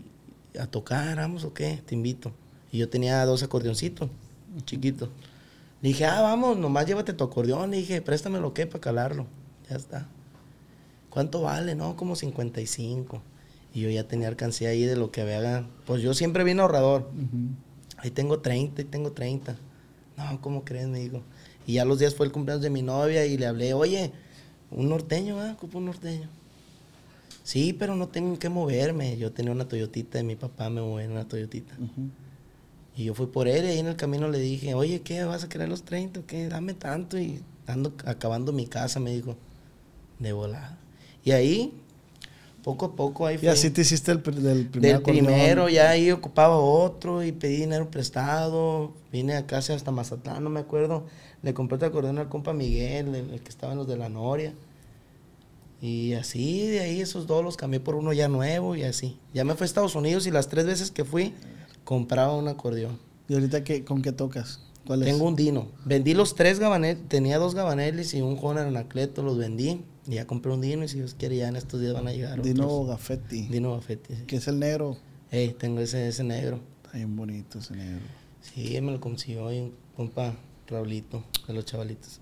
a tocar, vamos o qué, te invito. Y yo tenía dos acordeoncitos, chiquitos. Le dije, ah, vamos, nomás llévate tu acordeón. Le dije, préstamelo qué para calarlo. Ya está. ¿Cuánto vale? No, como 55. Y yo ya tenía alcancía ahí de lo que había. Pues yo siempre vine ahorrador. Ahí tengo 30, ahí tengo 30. No, ¿cómo crees? Me dijo. Y ya los días fue el cumpleaños de mi novia y le hablé, oye, un norteño, ¿ah? Ocupo un norteño. Sí, pero no tengo que moverme. Yo tenía una Toyotita y mi papá me movía en una Toyotita. Ujú. Y yo fui por él y ahí en el camino le dije, oye, ¿qué? ¿Vas a querer los 30 o qué? Dame tanto y ando acabando mi casa, me dijo, de volada. Y ahí, poco a poco, ahí Y fue. así te hiciste el, del primer Del primero ya ahí ocupaba otro y pedí dinero prestado. Vine a casa hasta Mazatlán, no me acuerdo. Le compré otro acordeón al compa Miguel, el, el que estaba en los de la Noria. Y así, de ahí esos dos los cambié por uno ya nuevo y así. Ya me fui a Estados Unidos y las tres veces que fui, compraba un acordeón. ¿Y ahorita qué, con qué tocas? ¿Cuál es? Tengo un Dino. Vendí los tres gabaneles, tenía dos gabaneles y un Honor Anacleto, los vendí. Y ya compré un Dino y si Dios quiere ya en estos días van a llegar Dino otros. Gaffetti. Dino Buffetti. sí. Que es el negro. Ey, tengo ese, ese negro. Está bien bonito ese negro. Sí, me lo consiguió hoy un compa Raulito de los chavalitos.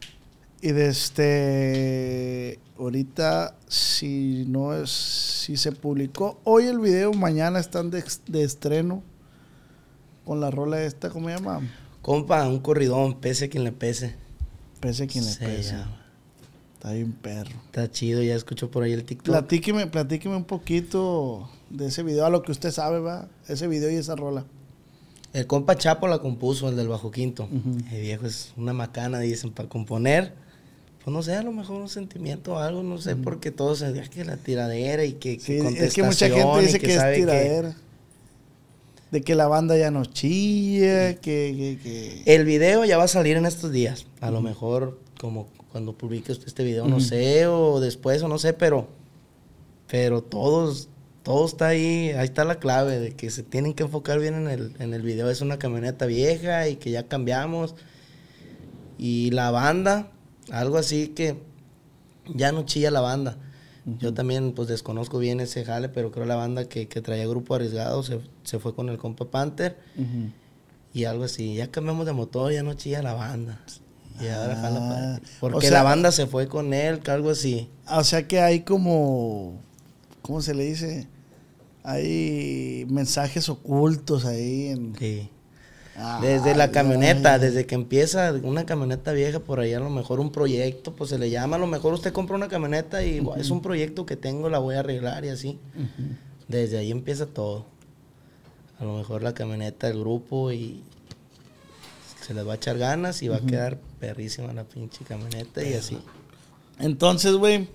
Y de este. Ahorita, si no es. Si se publicó hoy el video, mañana están de, de estreno. Con la rola esta, ¿cómo se llama? Compa, un corridón, pese quien le pese. Pese quien le Se pese. llama. Está bien perro. Está chido, ya escucho por ahí el TikTok. Platíqueme, platíqueme un poquito de ese video, a lo que usted sabe, va. Ese video y esa rola. El compa Chapo la compuso, el del bajo quinto. El viejo es una macana, dicen, para componer. Pues no sé, a lo mejor un sentimiento o algo, no sé, porque todo se es que la tiradera y que, Sí, que es que mucha gente dice que, es tiradera. De que la banda ya no chilla, que, que, que- El video ya va a salir en estos días. A lo mejor, como cuando publique usted este video, no sé, o después, o no sé, pero. Pero todos. Todo está ahí, ahí está la clave de que se tienen que enfocar bien en el, en el video. Es una camioneta vieja y que ya cambiamos. Y la banda, algo así que ya no chilla la banda. Yo también pues desconozco bien ese jale, pero creo la banda que, que traía grupo arriesgado se, se fue con el compa Panther. Y algo así, ya cambiamos de motor, ya no chilla la banda. Y ahora jala Ah, o Porque sea- la banda se fue con él, algo así. O sea que hay como, ¿cómo se le dice? Hay mensajes ocultos ahí. En... Sí. Ah, Desde la camioneta, ay. desde que empieza una camioneta vieja por ahí, a lo mejor un proyecto, pues se le llama, a lo mejor usted compra una camioneta y "Guau, es un proyecto que tengo, la voy a arreglar y así. Desde ahí empieza todo. A lo mejor la camioneta, el grupo y se les va a echar ganas y va a quedar perrísima la pinche camioneta y así. Entonces, güey,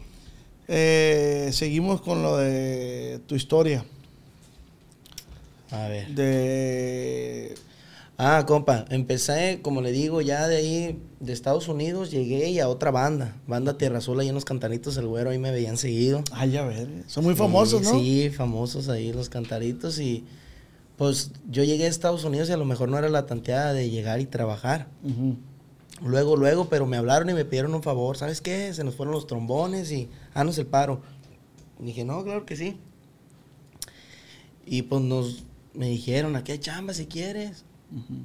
eh, seguimos con lo de tu historia. A ver. De... Ah, compa, empecé, como le digo, ya de ahí, de Estados Unidos, llegué y a otra banda, banda Tierra Azul, ahí en los cantaritos, el güero, ahí me veían seguido. Ay, a ver, son muy famosos, ¿no? Sí, famosos ahí los cantaritos y pues yo llegué a Estados Unidos y a lo mejor no era la tanteada de llegar y trabajar. Luego, luego, pero me hablaron y me pidieron un favor, ¿sabes qué? Se nos fueron los trombones y haznos el paro. Y dije, no, claro que sí. Y pues nos, me dijeron, aquí hay chamba si quieres.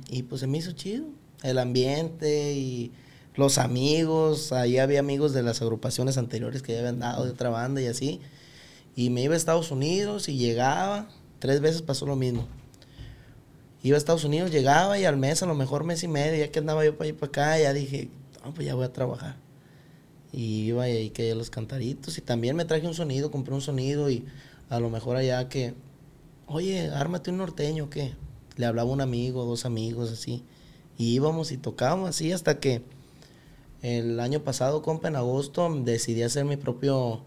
Y pues se me hizo chido. El ambiente y los amigos. Ahí había amigos de las agrupaciones anteriores que ya habían dado de otra banda y así. Y me iba a Estados Unidos y llegaba. Tres veces pasó lo mismo. Iba a Estados Unidos, llegaba y al mes, a lo mejor mes y medio, ya que andaba yo para y para acá, ya dije, pues ya voy a trabajar. Y iba y ahí quedé los cantaritos. Y también me traje un sonido, compré un sonido y a lo mejor allá que, oye, ármate un norteño, ¿qué? Le hablaba un amigo, dos amigos, así. Y íbamos y tocábamos así hasta que el año pasado, compa, en agosto, decidí hacer mi propio,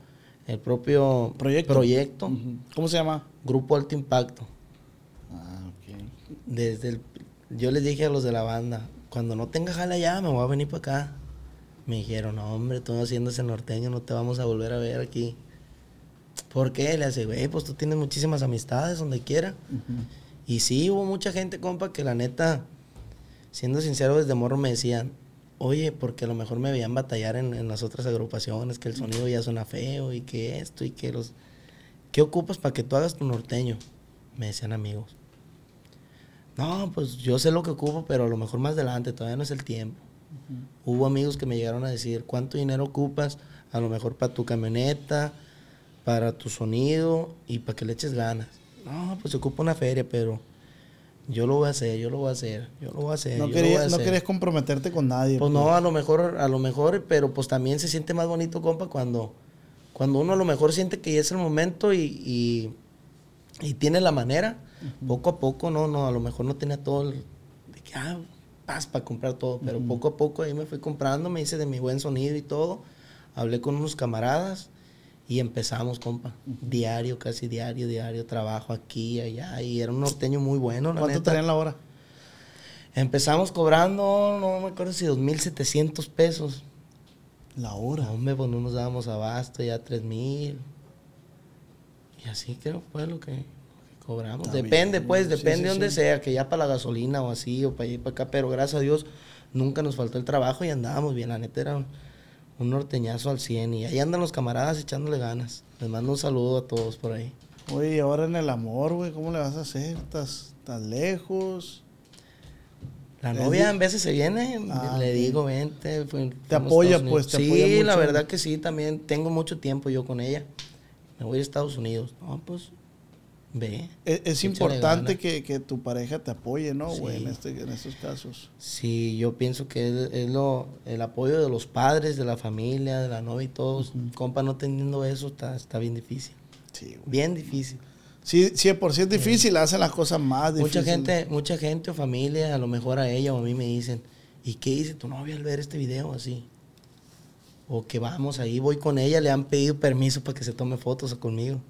el propio Proyecto. proyecto. ¿Cómo se llama? Grupo Alto Impacto. Ah, ok. Desde el, yo les dije a los de la banda, cuando no tenga jala ya, me voy a venir para acá. Me dijeron, no, hombre, tú haciendo ese norteño, no te vamos a volver a ver aquí. ¿Por qué? Le hace, güey, pues tú tienes muchísimas amistades donde quiera. Y sí, hubo mucha gente, compa, que la neta, siendo sincero, desde morro me decían, oye, porque a lo mejor me veían batallar en, en las otras agrupaciones, que el sonido ya suena feo y que esto y que los... ¿Qué ocupas para que tú hagas tu norteño? Me decían amigos. No, pues yo sé lo que ocupo, pero a lo mejor más adelante, todavía no es el tiempo. Hubo amigos que me llegaron a decir, ¿cuánto dinero ocupas? A lo mejor para tu camioneta, para tu sonido y para que le eches ganas. No, pues se ocupa una feria, pero yo lo voy a hacer, yo lo voy a hacer, yo lo voy a hacer. No, querías, no hacer". querías comprometerte con nadie. Pues no, a lo mejor, a lo mejor, pero pues también se siente más bonito, compa, cuando, cuando uno a lo mejor siente que ya es el momento y, y, y tiene la manera. Poco a poco, no, no, a lo mejor no tenía todo el, ya, paz para comprar todo. Pero poco a poco ahí me fui comprando, me hice de mi buen sonido y todo. Hablé con unos camaradas y empezamos, compa. Diario, casi diario, diario, trabajo aquí, allá. Y era un norteño muy bueno, la ¿Cuánto traían la hora? Empezamos cobrando, no me acuerdo si 2.700 pesos. La hora. Hombre, pues no nos dábamos abasto, ya 3.000. Y así creo fue lo que, cobramos. Está depende, pues, sí, depende sí, de donde sí. sea, que ya para la gasolina o así, o para allá y para acá. Pero gracias a Dios, nunca nos faltó el trabajo y andábamos bien. La neta era un, norteñazo al 100. Y ahí andan los camaradas echándole ganas. Les mando un saludo a todos por ahí. Oye, y ahora en el amor, güey, ¿cómo le vas a hacer? ¿Estás, estás lejos? La novia en veces se viene, Ah, le digo, vente. fue- Te apoya, pues, te sí, apoya la verdad que sí, también tengo mucho tiempo yo con ella. Me voy a Estados Unidos. No, pues, ve. Es, es Échale importante que, que tu pareja te apoye, ¿no, güey? Sí. En, este, en estos casos. Sí, yo pienso que es, es lo, el apoyo de los padres, de la familia, de la novia y todos. Compa, no teniendo eso está, está bien difícil. Sí, güey. Bien difícil. Sí, sí, por si es difícil, hacen las cosas más Mucha difíciles. gente, mucha gente o familia, a lo mejor a ella o a mí me dicen, ¿y qué dice tu novia al ver este video así? O que vamos ahí, voy con ella, le han pedido permiso para que se tome fotos conmigo.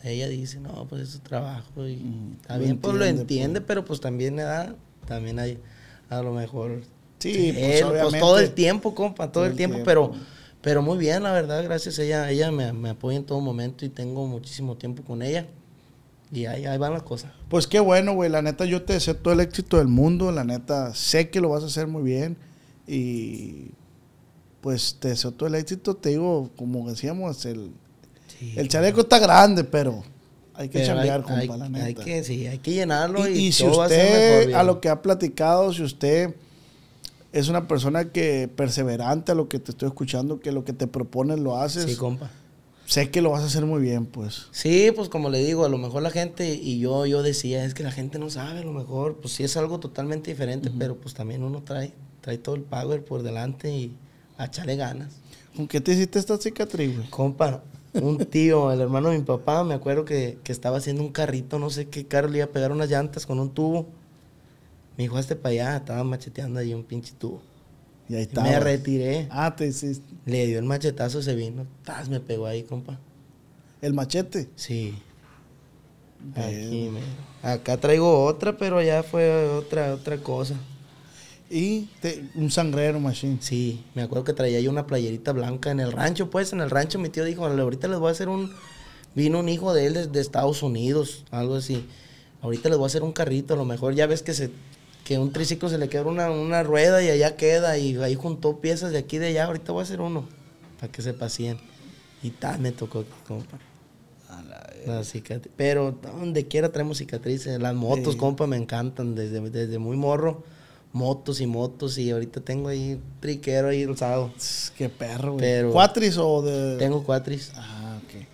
Pues, ella dice, no, pues es su trabajo y Mm, bien, pues lo entiende, entiende, pero pues también le da, también hay, a lo mejor, Sí, pues, él, pues, obviamente. todo el tiempo, compa, todo, Todo el el tiempo, tiempo. pero pero muy bien, la verdad, gracias a ella. Ella me, me apoya en todo momento y tengo muchísimo tiempo con ella. Y ahí, ahí van las cosas. Pues qué bueno, güey. La neta, yo te deseo todo el éxito del mundo. La neta, sé que lo vas a hacer muy bien. Y pues te deseo todo el éxito. Te digo, como decíamos, el, Sí, el chaleco está grande, pero hay que chambear, hay, compa, hay- la hay neta. que, sí, hay que llenarlo y, Y, y si todo usted, mejor, a lo que ha platicado, si usted es una persona que perseverante a lo que te estoy escuchando, que lo que te propones lo haces, Sí, compa. sé que lo vas a hacer muy bien, pues. Sí, pues como le digo, a lo mejor la gente, y yo, yo decía, es que la gente no sabe, a lo mejor, pues sí es algo totalmente diferente, pero pues también uno trae, trae todo el power por delante y a echarle ganas. ¿Con qué te hiciste esta cicatriz, güey? Compa, un tío, el hermano de mi papá, me acuerdo que, que estaba haciendo un carrito, no sé qué carro, le iba a pegar unas llantas con un tubo. Me dijo, hazte para allá, estaba macheteando ahí un pinche tubo. Y ahí está. me retiré. Ah, te hiciste. Le dio el machetazo, se vino, ¡tas! me pegó ahí, compa. El machete. Sí. Bien. Aquí, me- Acá traigo otra, pero ya fue otra, otra cosa. Y te- un sangrero, machine. Sí, me acuerdo que traía yo una playerita blanca en el rancho, pues, en el rancho mi tío dijo, ahorita les voy a hacer un... Vino un hijo de él desde Estados Unidos, algo así. Ahorita les voy a hacer un carrito, a lo mejor ya ves que se que un triciclo se le queda una, una rueda y allá queda y ahí juntó piezas de aquí y de allá, ahorita voy a hacer uno, para que se pacien. Y tal, me tocó, compa. La cicatriz. Pero donde quiera traemos cicatrices. Las motos, Sí. compa, me encantan desde, desde muy morro. Motos y motos y ahorita tengo ahí triquero ahí. Tss, Qué perro, güey. ¿Cuatris o de...? Tengo cuatris. Ah, ok.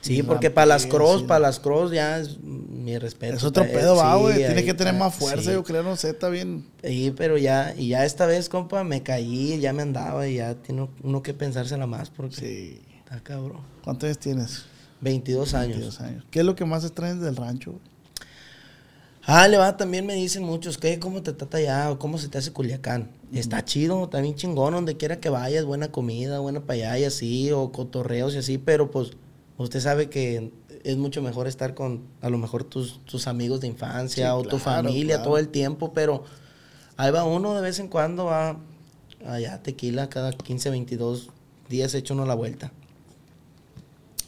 Sí, porque para las cross, sí. para las cross ya es mi respeto. Es otro Eh, pedo, va, güey. Tienes ahí que tener más fuerza, sí. yo creo, no sé, está bien. Sí, pero ya, y ya esta vez, compa, me caí, ya me andaba y ya tiene uno que pensársela más porque Sí. está cabrón. ¿Cuántos años tienes? 22 años. 22 años. ¿Qué es lo que más extrañas del rancho? Ah, le va, también me dicen muchos, ¿qué? ¿Cómo te trata allá? ¿O cómo se te hace Culiacán? Está chido, también chingón, donde quiera que vayas, buena comida, buena para allá y así, o cotorreos y así, pero pues usted sabe que es mucho mejor estar con a lo mejor tus, tus amigos de infancia Sí, o tu familia claro. todo el tiempo, pero ahí va uno de vez en cuando, va allá tequila, cada 15, 22 días echa uno la vuelta.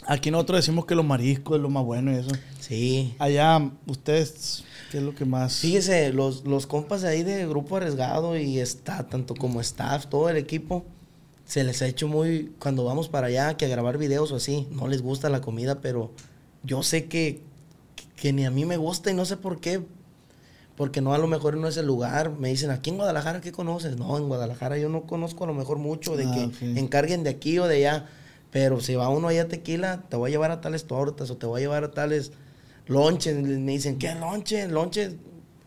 Aquí nosotros decimos que los mariscos es lo más bueno y eso. Sí. Allá, ustedes, ¿qué es lo que más...? Fíjese, los, los compas de ahí de Grupo Arriesgado y está, tanto como staff, todo el equipo, se les ha hecho muy, cuando vamos para allá, que a grabar videos o así, no les gusta la comida, pero yo sé que, que ni a mí me gusta y no sé por qué, porque no a lo mejor no es el lugar, me dicen, aquí en Guadalajara, ¿qué conoces? No, en Guadalajara yo no conozco a lo mejor mucho de Ah, que encarguen de aquí o de allá, pero si va uno allá a tequila, te voy a llevar a tales tortas o te voy a llevar a tales lonches, me dicen, ¿qué lonche? Lonche,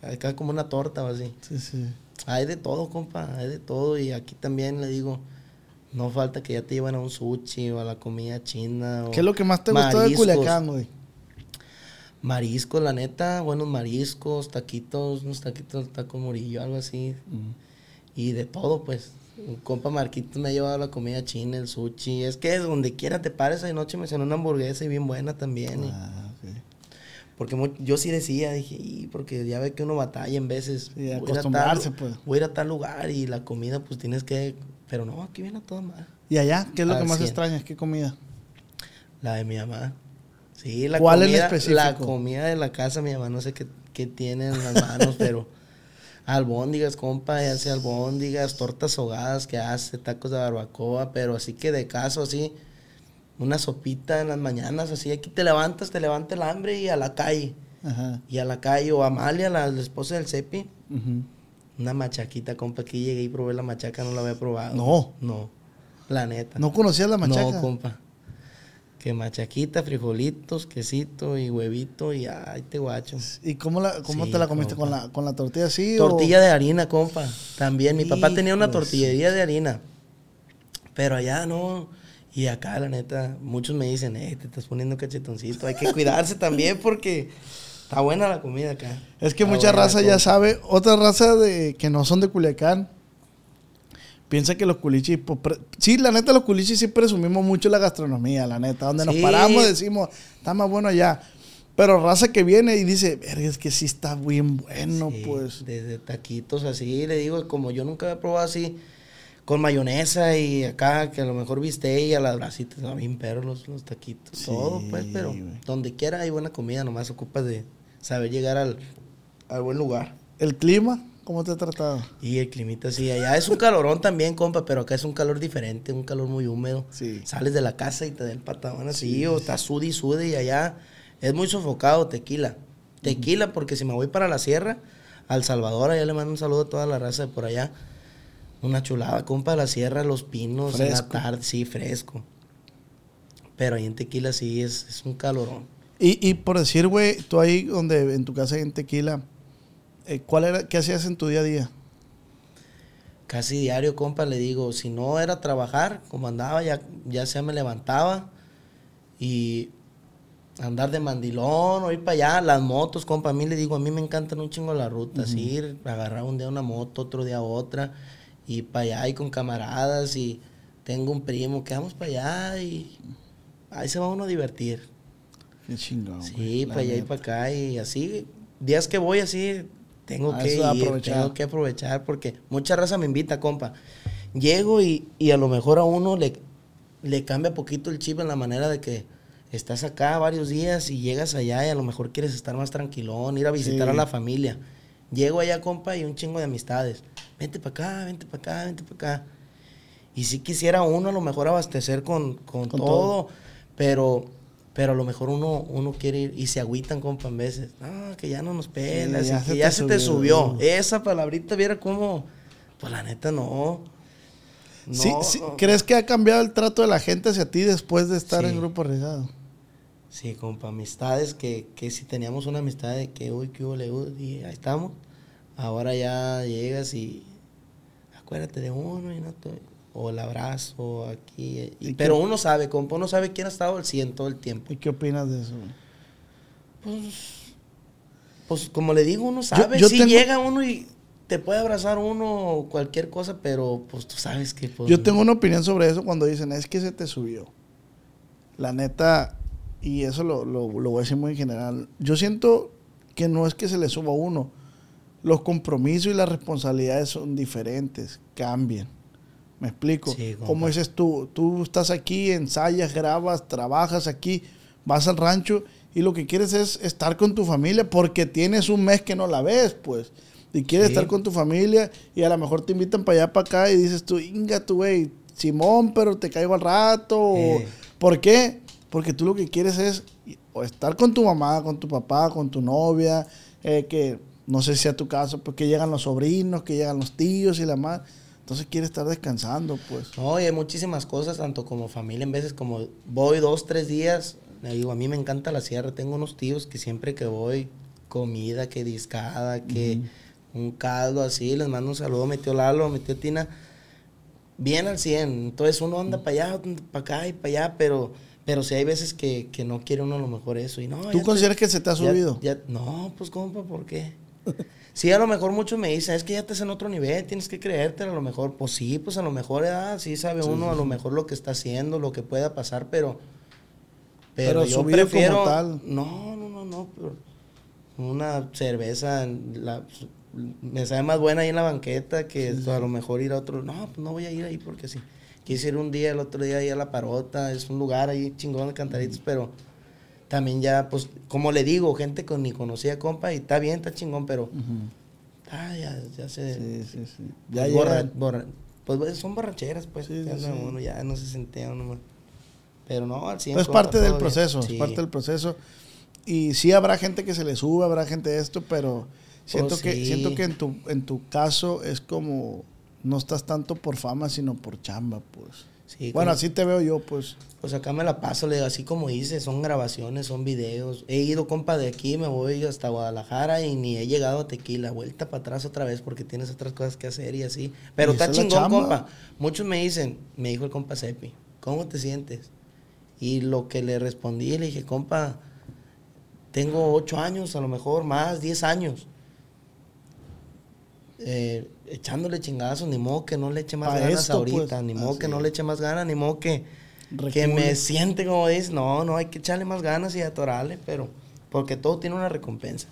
acá como una torta o así. Sí, sí. Hay de todo, compa, hay de todo. Y aquí también le digo, no falta que ya te lleven a un sushi o a la comida china. o ¿Qué es lo que más te gustó de. Culiacán, güey? Mariscos, la neta, buenos mariscos, taquitos, unos taquitos, taco morillo, algo así. Y de todo, pues. Un compa Marquito me ha llevado la comida china, el sushi. Es que donde quiera te pares, de noche me cenó una hamburguesa y bien buena también. Ah. Porque yo sí decía, dije, "Y, porque ya ve que uno batalla en veces. Sí, voy a ir a acostumbrarse, tal- pues. Voy a ir a tal lugar y la comida, pues tienes que. Pero no, aquí viene a toda madre. ¿Y allá? ¿Qué es lo que más cien. extrañas? ¿Qué comida? La de mi mamá. Sí, la ¿Cuál comida. específico? La comida de la casa, mi mamá, no sé qué, qué tiene en las manos, pero. Albóndigas, compa, ya hace albóndigas, tortas ahogadas que hace, tacos de barbacoa, pero así que de caso, así, una sopita en las mañanas, así, aquí te levantas, te levanta el hambre y a la calle. Ajá. Y a la calle, o Amalia, la, la esposa del Cepi, una machaquita, compa, aquí llegué y probé la machaca, no la había probado. No. No, la neta. ¿No conocías la machaca? No, compa. Que machaquita, frijolitos, quesito y huevito y ay, te guacho. ¿Y cómo, la, cómo Sí, te la comiste? ¿Con la, ¿Con la tortilla así? Tortilla de harina, compa. También, mi papá tenía una tortillería de harina. Pero allá no. Y acá, la neta, muchos me dicen, eh, te estás poniendo cachetoncito. Hay que cuidarse también porque está buena la comida acá. Es que Está mucha raza ya sabe. Otra raza de que no son de Culiacán. Piensa que los culichis... pues, sí, la neta, los culichis sí presumimos mucho la gastronomía, la neta. Donde nos paramos decimos, está más bueno allá. Pero raza que viene y dice, verga, es que sí está bien bueno, Sí, pues. Desde taquitos así, le digo, como yo nunca había probado así, con mayonesa y acá, que a lo mejor viste y a las brasitas, no, bien perros los, los taquitos, Sí, todo, pues, pero donde quiera hay buena comida, nomás ocupas de saber llegar al, al buen lugar. El clima, ¿cómo te ha tratado? Y el climita sí, allá es un calorón también, compa, pero acá es un calor diferente, un calor muy húmedo. Sí. Sales de la casa y te da el patadón así, o estás sude y sude, y allá es muy sofocado, tequila. Tequila, porque si me voy para la sierra, al Salvador, allá le mando un saludo a toda la raza de por allá. Una chulada, compa, de la sierra, los pinos, en la tarde, sí, fresco. Pero ahí en tequila sí es, es un calorón. Y, y por decir, güey, tú ahí donde en tu casa en Tequila, eh, ¿cuál era, qué hacías en tu día a día? Casi diario, compa, le digo, si no era trabajar, como andaba, ya, ya sea me levantaba y andar de mandilón o ir para allá, las motos, compa, a mí le digo, a mí me encantan un chingo las rutas, ir, agarrar un día una moto, otro día otra, y para allá y con camaradas y tengo un primo que vamos para allá y ahí se va uno a divertir. Qué chingón. Sí, güey, para allá y para acá y así, días que voy así, tengo Ah, que ir, aprovechar. tengo que aprovechar porque mucha raza me invita, compa. Llego y, y a lo mejor a uno le, le cambia poquito el chip en la manera de que estás acá varios días y llegas allá y a lo mejor quieres estar más tranquilón, ir a visitar Sí. a la familia. Llego allá, compa, y un chingo de amistades. Vente para acá, vente para acá, vente para acá. Y si quisiera uno a lo mejor abastecer con, con, Con todo, todo. pero pero a lo mejor uno, uno quiere ir y se agüitan, compa, en veces. No, que ya no nos pelas, ya y que ya se te subió. Esa palabrita, viera cómo, pues la neta no. No, Sí, sí, no. ¿Crees que ha cambiado el trato de la gente hacia ti después de estar Sí. en grupo arriesgado? Sí, compa, amistades que, que si teníamos una amistad de que, uy, que hubo, le hubo, y ahí estamos. Ahora ya llegas y acuérdate de uno y no te- o el abrazo aquí. y- ¿Y pero qué- uno sabe, compa, uno sabe quién ha estado al 100 todo el tiempo. ¿Y qué opinas de eso? güey? Pues como le digo, uno sabe. yo si tengo- llega uno y te puede abrazar uno o cualquier cosa, pero pues tú sabes que... Pues, Yo tengo una opinión sobre eso cuando dicen, es que se te subió. La neta, y eso lo, lo, lo voy a decir muy en general, yo siento que no es que se le suba a uno. Los compromisos y las responsabilidades son diferentes, cambian. ¿Me explico? Sí. Como dices tú, tú estás aquí, ensayas, grabas, trabajas aquí, vas al rancho y lo que quieres es estar con tu familia porque tienes un mes que no la ves, pues. Y quieres Sí. estar con tu familia y a lo mejor te invitan para allá, para acá y dices tú, inga tú, güey, Simón, pero te caigo al rato. o-. ¿Por qué? Porque tú lo que quieres es o estar con tu mamá, con tu papá, con tu novia, eh, que no sé si sea tu caso, pues que llegan los sobrinos, que llegan los tíos y la más. Entonces quieres estar descansando, pues. No, y hay muchísimas cosas, tanto como familia, en veces como voy dos, tres días, le digo, a mí me encanta la sierra, tengo unos tíos que siempre que voy, comida, que discada, que un caldo así, les mando un saludo a mi tío Lalo, a mi tío Tina, bien al 100, entonces uno anda para allá, para acá y para allá, pero Pero sí hay veces que, que no quiere uno a lo mejor eso. Y no, ¿Tú te- consideras que se te ha ya- subido? ya- no, pues compa, ¿por qué? Sí, a lo mejor muchos me dicen, es que ya estás en otro nivel, tienes que creerte, a lo mejor, pues sí, pues a lo mejor, ah, sí sabe uno a lo mejor lo que está haciendo, lo que pueda pasar, pero, pero, Pero yo subido como prefiero, tal. no, no, no, no, pero una cerveza, la- me sabe más buena ahí en la banqueta que a lo mejor ir a otro, no, pues no voy a ir ahí porque sí, quise ir un día, el otro día ahí a La Parota, es un lugar ahí chingón de cantaritos, pero también ya, pues, como le digo, gente que ni conocía, compa, y está bien, está chingón, pero, ah, ya, ya se... Sí, sí, sí. Ya pues, borra- llegan. borra- pues son borracheras, pues, ya, no, uno ya no se sentía uno más. Pero no, al 100, Pues es compa, parte del proceso, es parte del proceso. Y sí habrá gente que se le sube, habrá gente de esto, pero siento que Oh, sí. siento que en tu en tu caso es como no estás tanto por fama, sino por chamba, pues. Sí, bueno, como- así te veo yo, pues. Pues acá me la paso, le digo, así como hice, son grabaciones, son videos. He ido, compa, de aquí, me voy hasta Guadalajara y ni he llegado a Tequila. Vuelta para atrás otra vez porque tienes otras cosas que hacer y así. Pero Y está chingón, compa. Muchos me dicen, me dijo el compa Sepi, ¿cómo te sientes? Y lo que le respondí, le dije, compa, tengo ocho años, a lo mejor más, diez años. Eh, echándole chingazos, ni modo que no le eche más Pa' ganas esto, ahorita, pues, ni modo que no le eche más ganas, ni modo que, que me siente como dices, no, no, hay que echarle más ganas y atorarle, pero porque todo tiene una recompensa.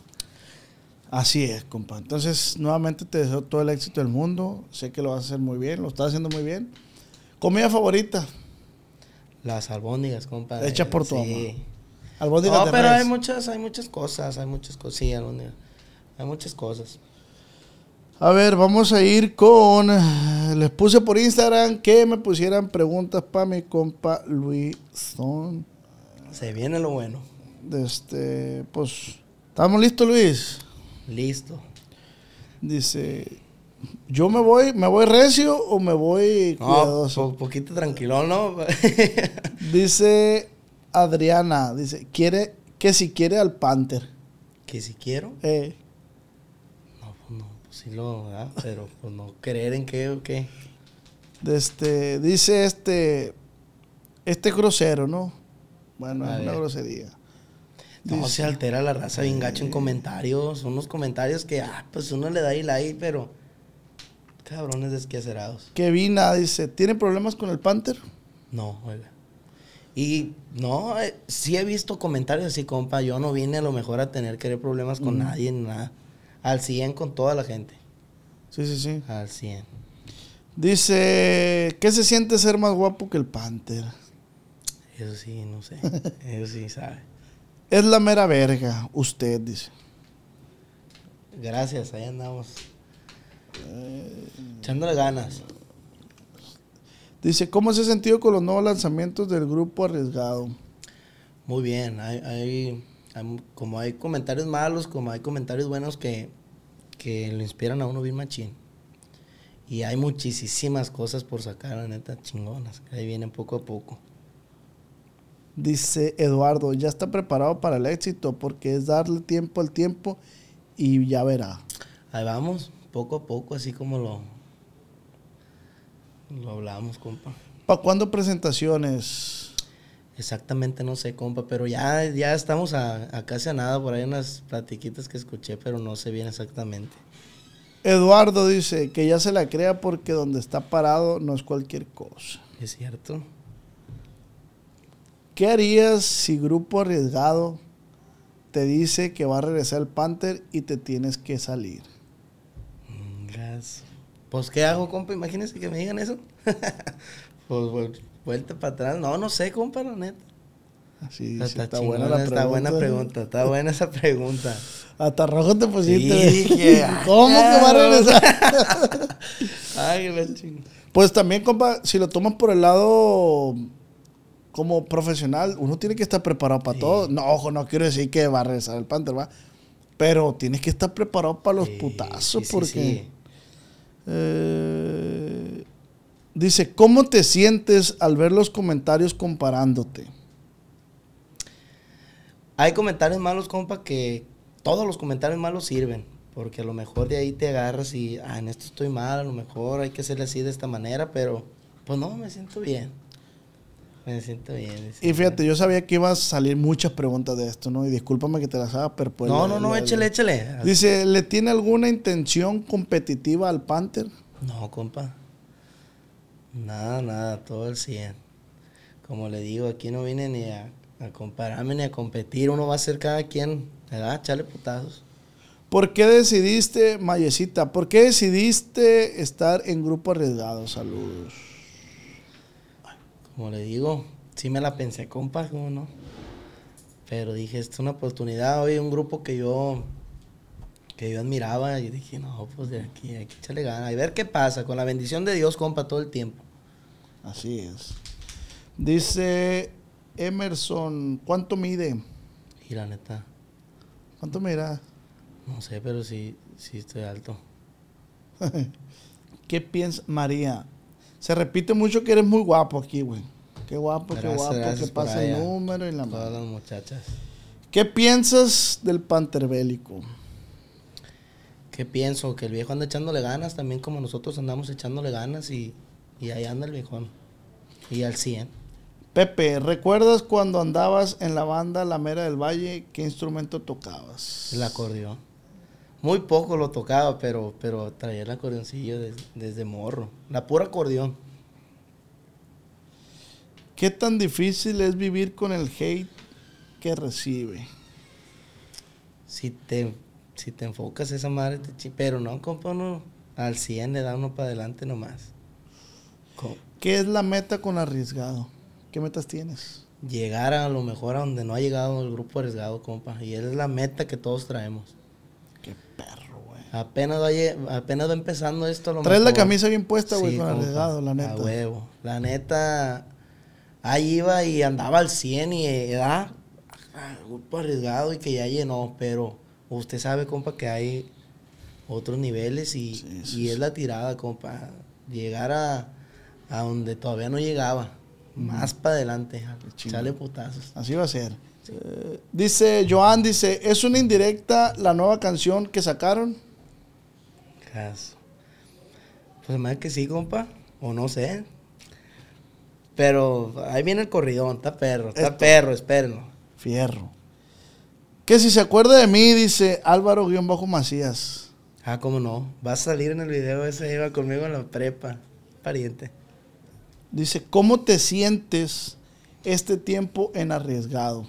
Así es, compa. Entonces, nuevamente te deseo todo el éxito del mundo. Sé que lo vas a hacer muy bien, lo estás haciendo muy bien. Comida favorita, Las albóndigas, compa. Hecha eh, por tu sí. mamá. albóndigas No, de pero res. hay muchas, hay muchas cosas, hay muchas cosas, sí, albóndigas. Hay muchas cosas. A ver, vamos a ir con. Les puse por Instagram que me pusieran preguntas para mi compa Luis Son. Se viene lo bueno. Este, pues, ¿estamos listos, Luis? Listo. Dice, ¿yo me voy, me voy recio o me voy No, cuidadoso? un poquito tranquilo, ¿no? Dice Adriana, dice, quiere que si quiere al Panther. que si quiero. Eh, No, pues no, pues sí lo, ¿verdad? Pero pues no creer en qué o qué. este, dice este, este grosero, ¿no? Bueno, A es una grosería. No, Dice- se altera la raza bien gacho en comentarios. Unos comentarios que, ah, pues uno le da y like, pero. Cabrones desquacerados. Kevina dice, ¿tiene problemas con el Panther? No, oiga. Y no, eh, sí he visto comentarios así, compa. Yo no vine a lo mejor a tener que ver problemas con nadie ni nada. Al 100 con toda la gente. Sí, sí, sí. Al 100. Dice, ¿qué se siente ser más guapo que el Panther? Eso sí, no sé. Eso sí, sabe. Es la mera verga, usted dice. Gracias, ahí andamos. Echándole ganas. Dice, ¿cómo se ha sentido con los nuevos lanzamientos del grupo arriesgado? Muy bien, hay, hay- como hay comentarios malos, como hay comentarios buenos que, que lo inspiran a uno bien machín. Y hay muchísimas cosas por sacar, la neta, chingonas. que Ahí vienen poco a poco. Dice Eduardo, ya está preparado para el éxito porque es darle tiempo al tiempo y ya verá. Ahí vamos, poco a poco, así como lo, lo hablamos, compa. ¿Para cuándo presentaciones? Exactamente no sé, compa, pero ya, ya estamos a, a casi a nada. Por ahí unas platiquitas que escuché, pero no sé bien exactamente. Eduardo dice que ya se la crea porque donde está parado no es cualquier cosa. ¿Es cierto? ¿Qué harías si Grupo Arriesgado te dice que va a regresar el Panther y te tienes que salir? Mm. Pues, ¿qué hago, compa? Imagínese que me digan eso. pues, vuel- vuelta para atrás. No, no sé, compa, la neta. Así Está, está, buena la pregunta. está buena pregunta. Está buena esa pregunta. Hasta rojo te pusiste. Sí, dije, ¿Cómo que va a regresar? Ay, la chingada. Pues también, compa, si lo tomas por el lado como profesional, uno tiene que estar preparado para todo. No, ojo, no quiero decir que va a regresar el Panther, va. Pero tienes que estar preparado para los Sí, putazos porque... sí. Eh, dice, ¿cómo te sientes al ver los comentarios comparándote? Hay comentarios malos, compa, que todos los comentarios malos sirven. Porque a lo mejor de ahí te agarras y, ah, en esto estoy mal, a lo mejor hay que hacerle así de esta manera, pero pues no, me siento bien. Me siento bien. me Y fíjate, yo sabía que iban a salir muchas preguntas de esto, ¿no? Y discúlpame que te las haga, pero pues... No, la- no, no, la- échale, échale. Dice, ¿le tiene alguna intención competitiva al Panther? No, compa. Nada, nada, todo el 100. Como le digo, aquí no vine ni a, a compararme ni a competir. Uno va a ser cada quien, ¿verdad? Echarle putazos. ¿Por qué decidiste, Mayecita, por qué decidiste estar en Grupo Arriesgado? Saludos. Como le digo, sí me la pensé, compa, ¿cómo no? Pero dije, esta es una oportunidad. Hoy un grupo que yo que yo admiraba y dije, no, pues de aquí hay que echarle ganas. Y ver qué pasa, con la bendición de Dios, compa, todo el tiempo. Así es. Dice Emerson, ¿cuánto mide? Y la neta, ¿Cuánto mira? no sé, pero sí, sí estoy alto. ¿Qué piensa María? Se repite mucho que eres muy guapo aquí, güey. Qué guapo, qué guapo, gracias que pasa el número y la Todas madre. las muchachas. ¿Qué piensas del Panther bélico? ¿Qué pienso? Que el viejo anda echándole ganas, también como nosotros andamos echándole ganas y, y ahí anda el viejón. Y al 100. Pepe, ¿recuerdas cuando andabas en la banda La Mera del Valle? ¿Qué instrumento tocabas? El acordeón. Muy poco lo tocaba, pero, pero traía el acordeoncillo des- desde morro. La pura acordeón. ¿Qué tan difícil es vivir con el hate que recibe? Si te, si te enfocas esa madre, te chi- pero no, compa, uno al 100 le da uno para adelante nomás. ¿Qué es la meta con arriesgado? ¿Qué metas tienes? Llegar a lo mejor a donde no ha llegado el grupo arriesgado, compa. Y es la meta que todos traemos. Qué perro, güey. Apenas va, apenas va empezando esto. a lo Traes la camisa bien puesta, güey, Sí, con compa, arriesgado, la A neta. huevo. La neta, ahí iba y andaba al 100 y era grupo arriesgado y que ya llenó, pero usted sabe, compa, que hay otros niveles y, Sí, sí, y es la tirada, compa. Llegar a, a donde todavía no llegaba. Más para adelante. Sale putazos. Así va a ser. Eh, dice Joan, dice, ¿es una indirecta la nueva canción que sacaron? Caso. Pues más que sí, compa. O no sé. Pero ahí viene el corridón. Está perro. Está Esto. perro, espérenlo. Fierro. Que si se acuerda de mí, dice Álvaro-Macías. Ah, cómo no. Va a salir en el video ese. Iba conmigo en la prepa. Pariente. Dice, ¿cómo te sientes este tiempo en arriesgado?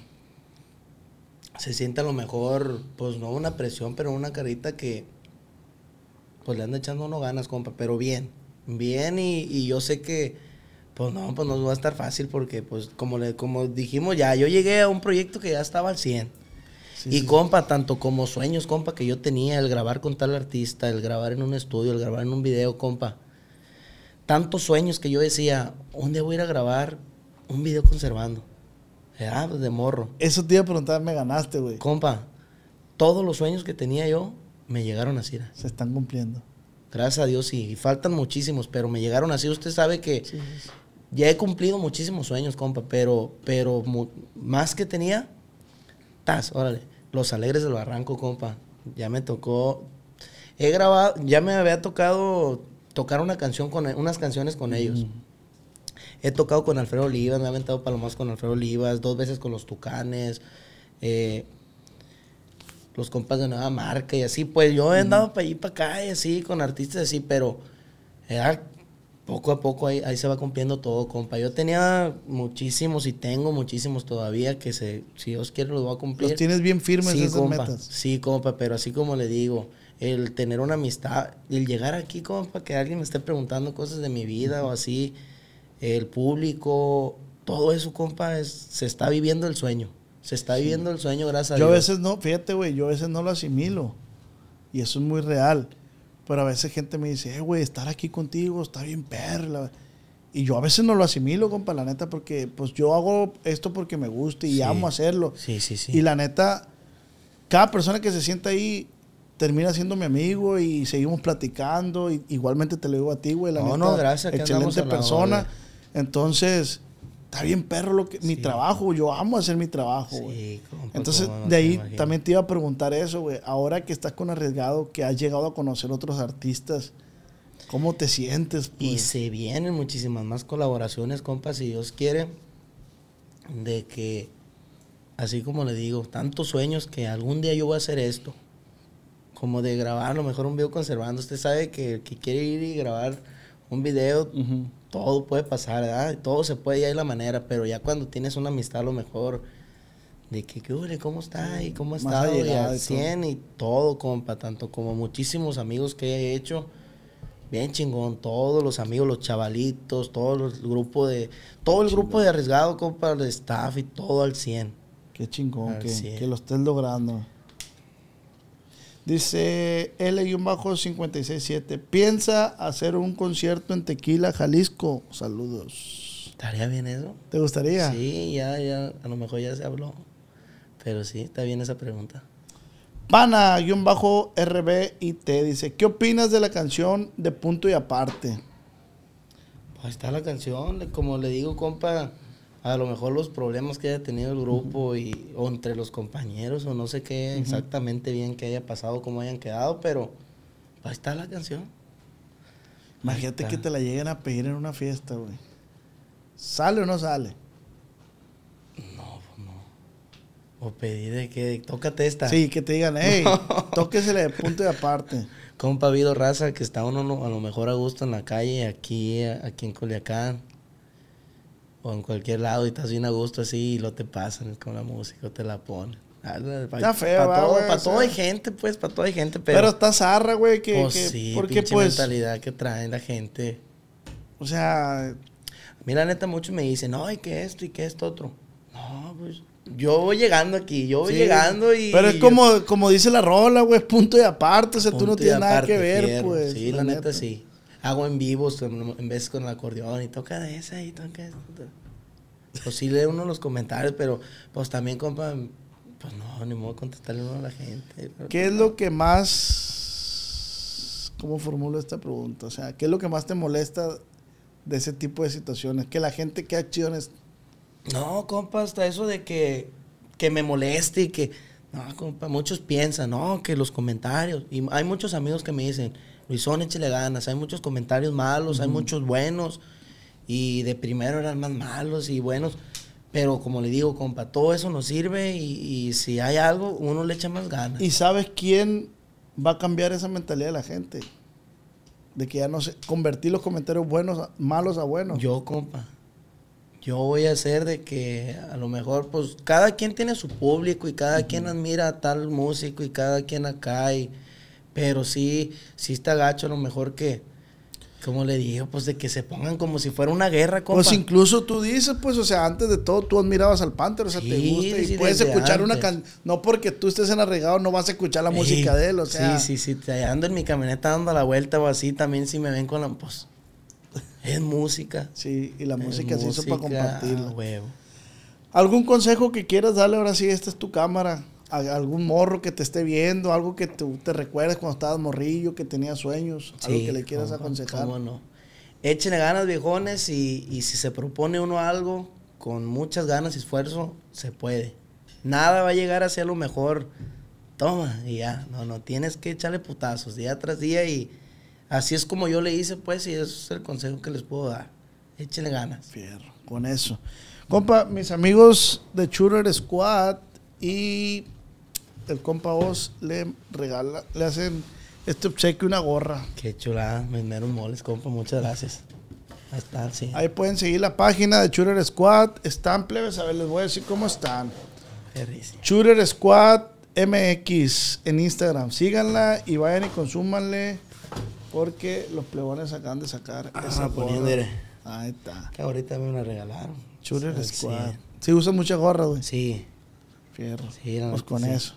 Se siente a lo mejor, pues no una presión, pero una carita que. Pues le anda echando uno ganas, compa. Pero bien. Bien y, y yo sé que. Pues no, pues no va a estar fácil porque, pues, como, le, como dijimos ya, yo llegué a un proyecto que ya estaba al 100. Sí, y sí. compa, tanto como sueños, compa, que yo tenía, el grabar con tal artista, el grabar en un estudio, el grabar en un video, compa. Tantos sueños que yo decía, un día voy a ir a grabar un video conservando. Ah, pues de morro. Eso te iba a preguntar, me ganaste, güey. Compa, todos los sueños que tenía yo me llegaron así. Se están cumpliendo. Gracias a Dios, sí. Y faltan muchísimos, pero me llegaron así. Usted sabe que Sí, sí, sí. ya he cumplido muchísimos sueños, compa, pero, pero más que tenía, tas, órale, los alegres del barranco, compa. Ya me tocó, he grabado, ya me había tocado tocar una canción con, e- unas canciones con ellos. He tocado con Alfredo Olivas, me he aventado palomas con Alfredo Olivas, dos veces con los Tucanes, eh, los compas de Nueva Marca y así. Pues yo he andado para allí, para acá y así, con artistas así, pero era poco a poco ahí, ahí se va cumpliendo todo, compa. Yo tenía muchísimos y tengo muchísimos todavía que se, si Dios quiere los voy a cumplir. Los tienes bien firmes sí, esas compa, metas. Sí, compa, pero así como le digo, el tener una amistad, el llegar aquí, compa, que alguien me esté preguntando cosas de mi vida o así, el público, todo eso, compa, es, se está viviendo el sueño. Se está viviendo el sueño, gracias Yo a a Dios. veces no, fíjate, güey, yo a veces no lo asimilo. Y eso es muy real. Pero a veces gente me dice, eh, güey, estar aquí contigo está bien perla. Y yo a veces no lo asimilo, compa, la neta, porque pues yo hago esto porque me gusta y Sí. amo hacerlo. Sí, sí, sí. Y la neta, cada persona que se sienta ahí termina siendo mi amigo y seguimos platicando. Y, igualmente te lo digo a ti, güey. La No, neta, no, gracias, Excelente persona. Entonces, está bien perro lo que, mi trabajo. Yo amo hacer mi trabajo, güey. Sí, compa, Entonces, no, de ahí imagino. también te iba a preguntar eso, güey. Ahora que estás con Arriesgado, que has llegado a conocer otros artistas, ¿cómo te sientes? Y pues? se vienen muchísimas más colaboraciones, compa, si Dios quiere. de que, así como le digo, tantos sueños que algún día yo voy a hacer esto. Como de grabar a lo mejor un video conservando. Usted sabe que que quiere ir y grabar un video, todo puede pasar, ¿verdad? Todo se puede, y hay la manera, pero ya cuando tienes una amistad a lo mejor de que, ¿qué huele? ¿Cómo está? ¿Y cómo estado? Y allegada al y todo. 100 y todo, compa, tanto como muchísimos amigos que he hecho. Bien chingón, todos los amigos, los chavalitos, todo el grupo de, todo el grupo de arriesgado, compa, el staff y todo al 100. Qué chingón que, que lo estés logrando. Dice L-567. Piensa hacer un concierto en Tequila, Jalisco. Saludos. ¿Estaría bien eso? ¿Te gustaría? Sí, ya, ya, a lo mejor ya se habló. Pero sí, está bien esa pregunta. Pana-RBIT dice: ¿Qué opinas de la canción de Punto y Aparte? Pues está la canción, como le digo, compa, a lo mejor los problemas que haya tenido el grupo y, o entre los compañeros, o no sé qué exactamente bien que haya pasado, cómo hayan quedado, pero ahí está la canción. Imagínate que te la lleguen a pedir en una fiesta, güey. ¿Sale o no sale? No, pues no. O pedir de que, tócate esta. Sí, que te digan, hey, tóquesele de punto y aparte. Compa, habido raza que está uno no- a lo mejor a gusto en la calle, aquí, aquí en Culiacán, o en cualquier lado, y estás bien a gusto así, y lo te pasan con la música, o te la ponen. Está feo, Para va, todo, pa' hay gente, pues, para todo hay gente, Pero, pero... está zarra, güey, que, pues que- sí, porque pues, mentalidad que trae la gente. o sea, Mira, neta, muchos me dicen, no, y que esto, y que esto otro. No, pues, yo voy llegando aquí, yo voy sí, llegando y... Pero es como, como dice la rola, güey, punto y aparte, o sea, tú no tienes nada que ver, pues. Sí, la, neta, sí. Hago en vivos en vez con el acordeón y toca de esa y toca esta. Pues sí leo uno los comentarios, pero pues también, compa, pues no, ni modo contestarle uno a la gente. ¿Qué es lo que más, cómo formulo esta pregunta? O sea, ¿qué es lo que más te molesta de ese tipo de situaciones? Que la gente, ¿qué acciones? No, compa, hasta eso de que, que me moleste y que... No, compa, muchos piensan, no, que los comentarios... Y hay muchos amigos que me dicen, Luisón, échale ganas. Hay muchos comentarios malos, hay muchos buenos. Y de primero eran más malos y buenos. Pero como le digo, compa, todo eso nos sirve y, y si hay algo, uno le echa más ganas. ¿Y sabes quién va a cambiar esa mentalidad de la gente? De que ya no se, convertir los comentarios buenos, a- malos a buenos. Yo, compa. Yo voy a hacer de que a lo mejor, pues, cada quien tiene su público y cada quien admira a tal músico y cada quien acá. Y, pero sí, sí está gacho a lo mejor que, como le digo, pues de que se pongan como si fuera una guerra, compa. Pues incluso tú dices, pues, o sea, antes de todo tú admirabas al Panther, o sea, te gusta y sí, puedes escuchar una canción. No porque tú estés en arregado, no vas a escuchar la Sí, música de él, o sea. Sí, sí, sí. te- Ando en mi camioneta dando la vuelta o así, también si me ven con la... Pues, es música. Sí, y la música se hizo para música, compartirla. huevo. ¿Algún consejo que quieras darle ahora sí? Esta es tu cámara. A algún morro que te esté viendo, algo que tú te recuerdes cuando estabas morrillo, que tenías sueños, algo que le quieras cómo- aconsejar. cómo no. Échenle ganas, viejones, y, y si se propone uno algo con muchas ganas y esfuerzo, se puede. Nada va a llegar hacia lo mejor. Toma, y ya. No, no, tienes que echarle putazos día tras día y así es como yo le hice, pues, y eso es el consejo que les puedo dar. Échenle ganas. Fierro, con eso. Compa, mis amigos de Shooter Squad y el compa Oz le regala, le hacen este obsequio una gorra. Qué chulada, me mero moles, compa, muchas gracias. Ahí está, sí. Ahí pueden seguir la página de Shooter Squad. Están plebes, a ver, les voy a decir cómo están. Shooter Squad MX en Instagram. Síganla y vayan y consúmanle porque los plebones acaban de sacar esa Ah, poniendo, gorra. mire. Ahí está. Que ahorita me la regalaron. Shooter Al Squad. cien. Sí, usan mucha gorra, güey. Sí. Fierro. Sí, pues con sí. eso.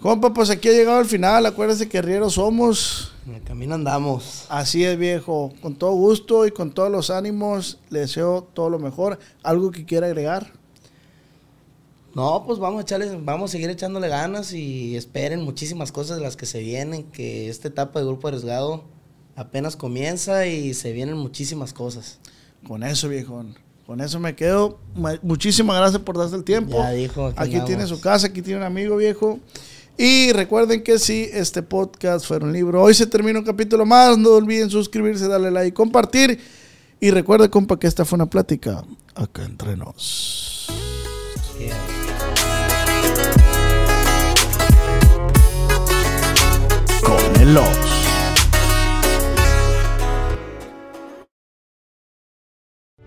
Compa, pues aquí ha llegado el final. Acuérdense que rieros somos. En el camino andamos. Así es, viejo. Con todo gusto y con todos los ánimos, le deseo todo lo mejor. ¿Algo que quiera agregar? No, pues vamos a echarle, vamos a seguir echándole ganas y esperen muchísimas cosas de las que se vienen, que esta etapa de grupo arriesgado apenas comienza y se vienen muchísimas cosas. Con eso, viejón. Con eso me quedo. Ma- Muchísimas gracias por darse el tiempo. Ya dijo, aquí Aquí tiene su casa, aquí tiene un amigo viejo. Y recuerden que si este podcast fuera un libro, hoy se termina un capítulo más. No olviden suscribirse, darle like, compartir. Y recuerde, compa, que esta fue una plática acá entre nos. Con el.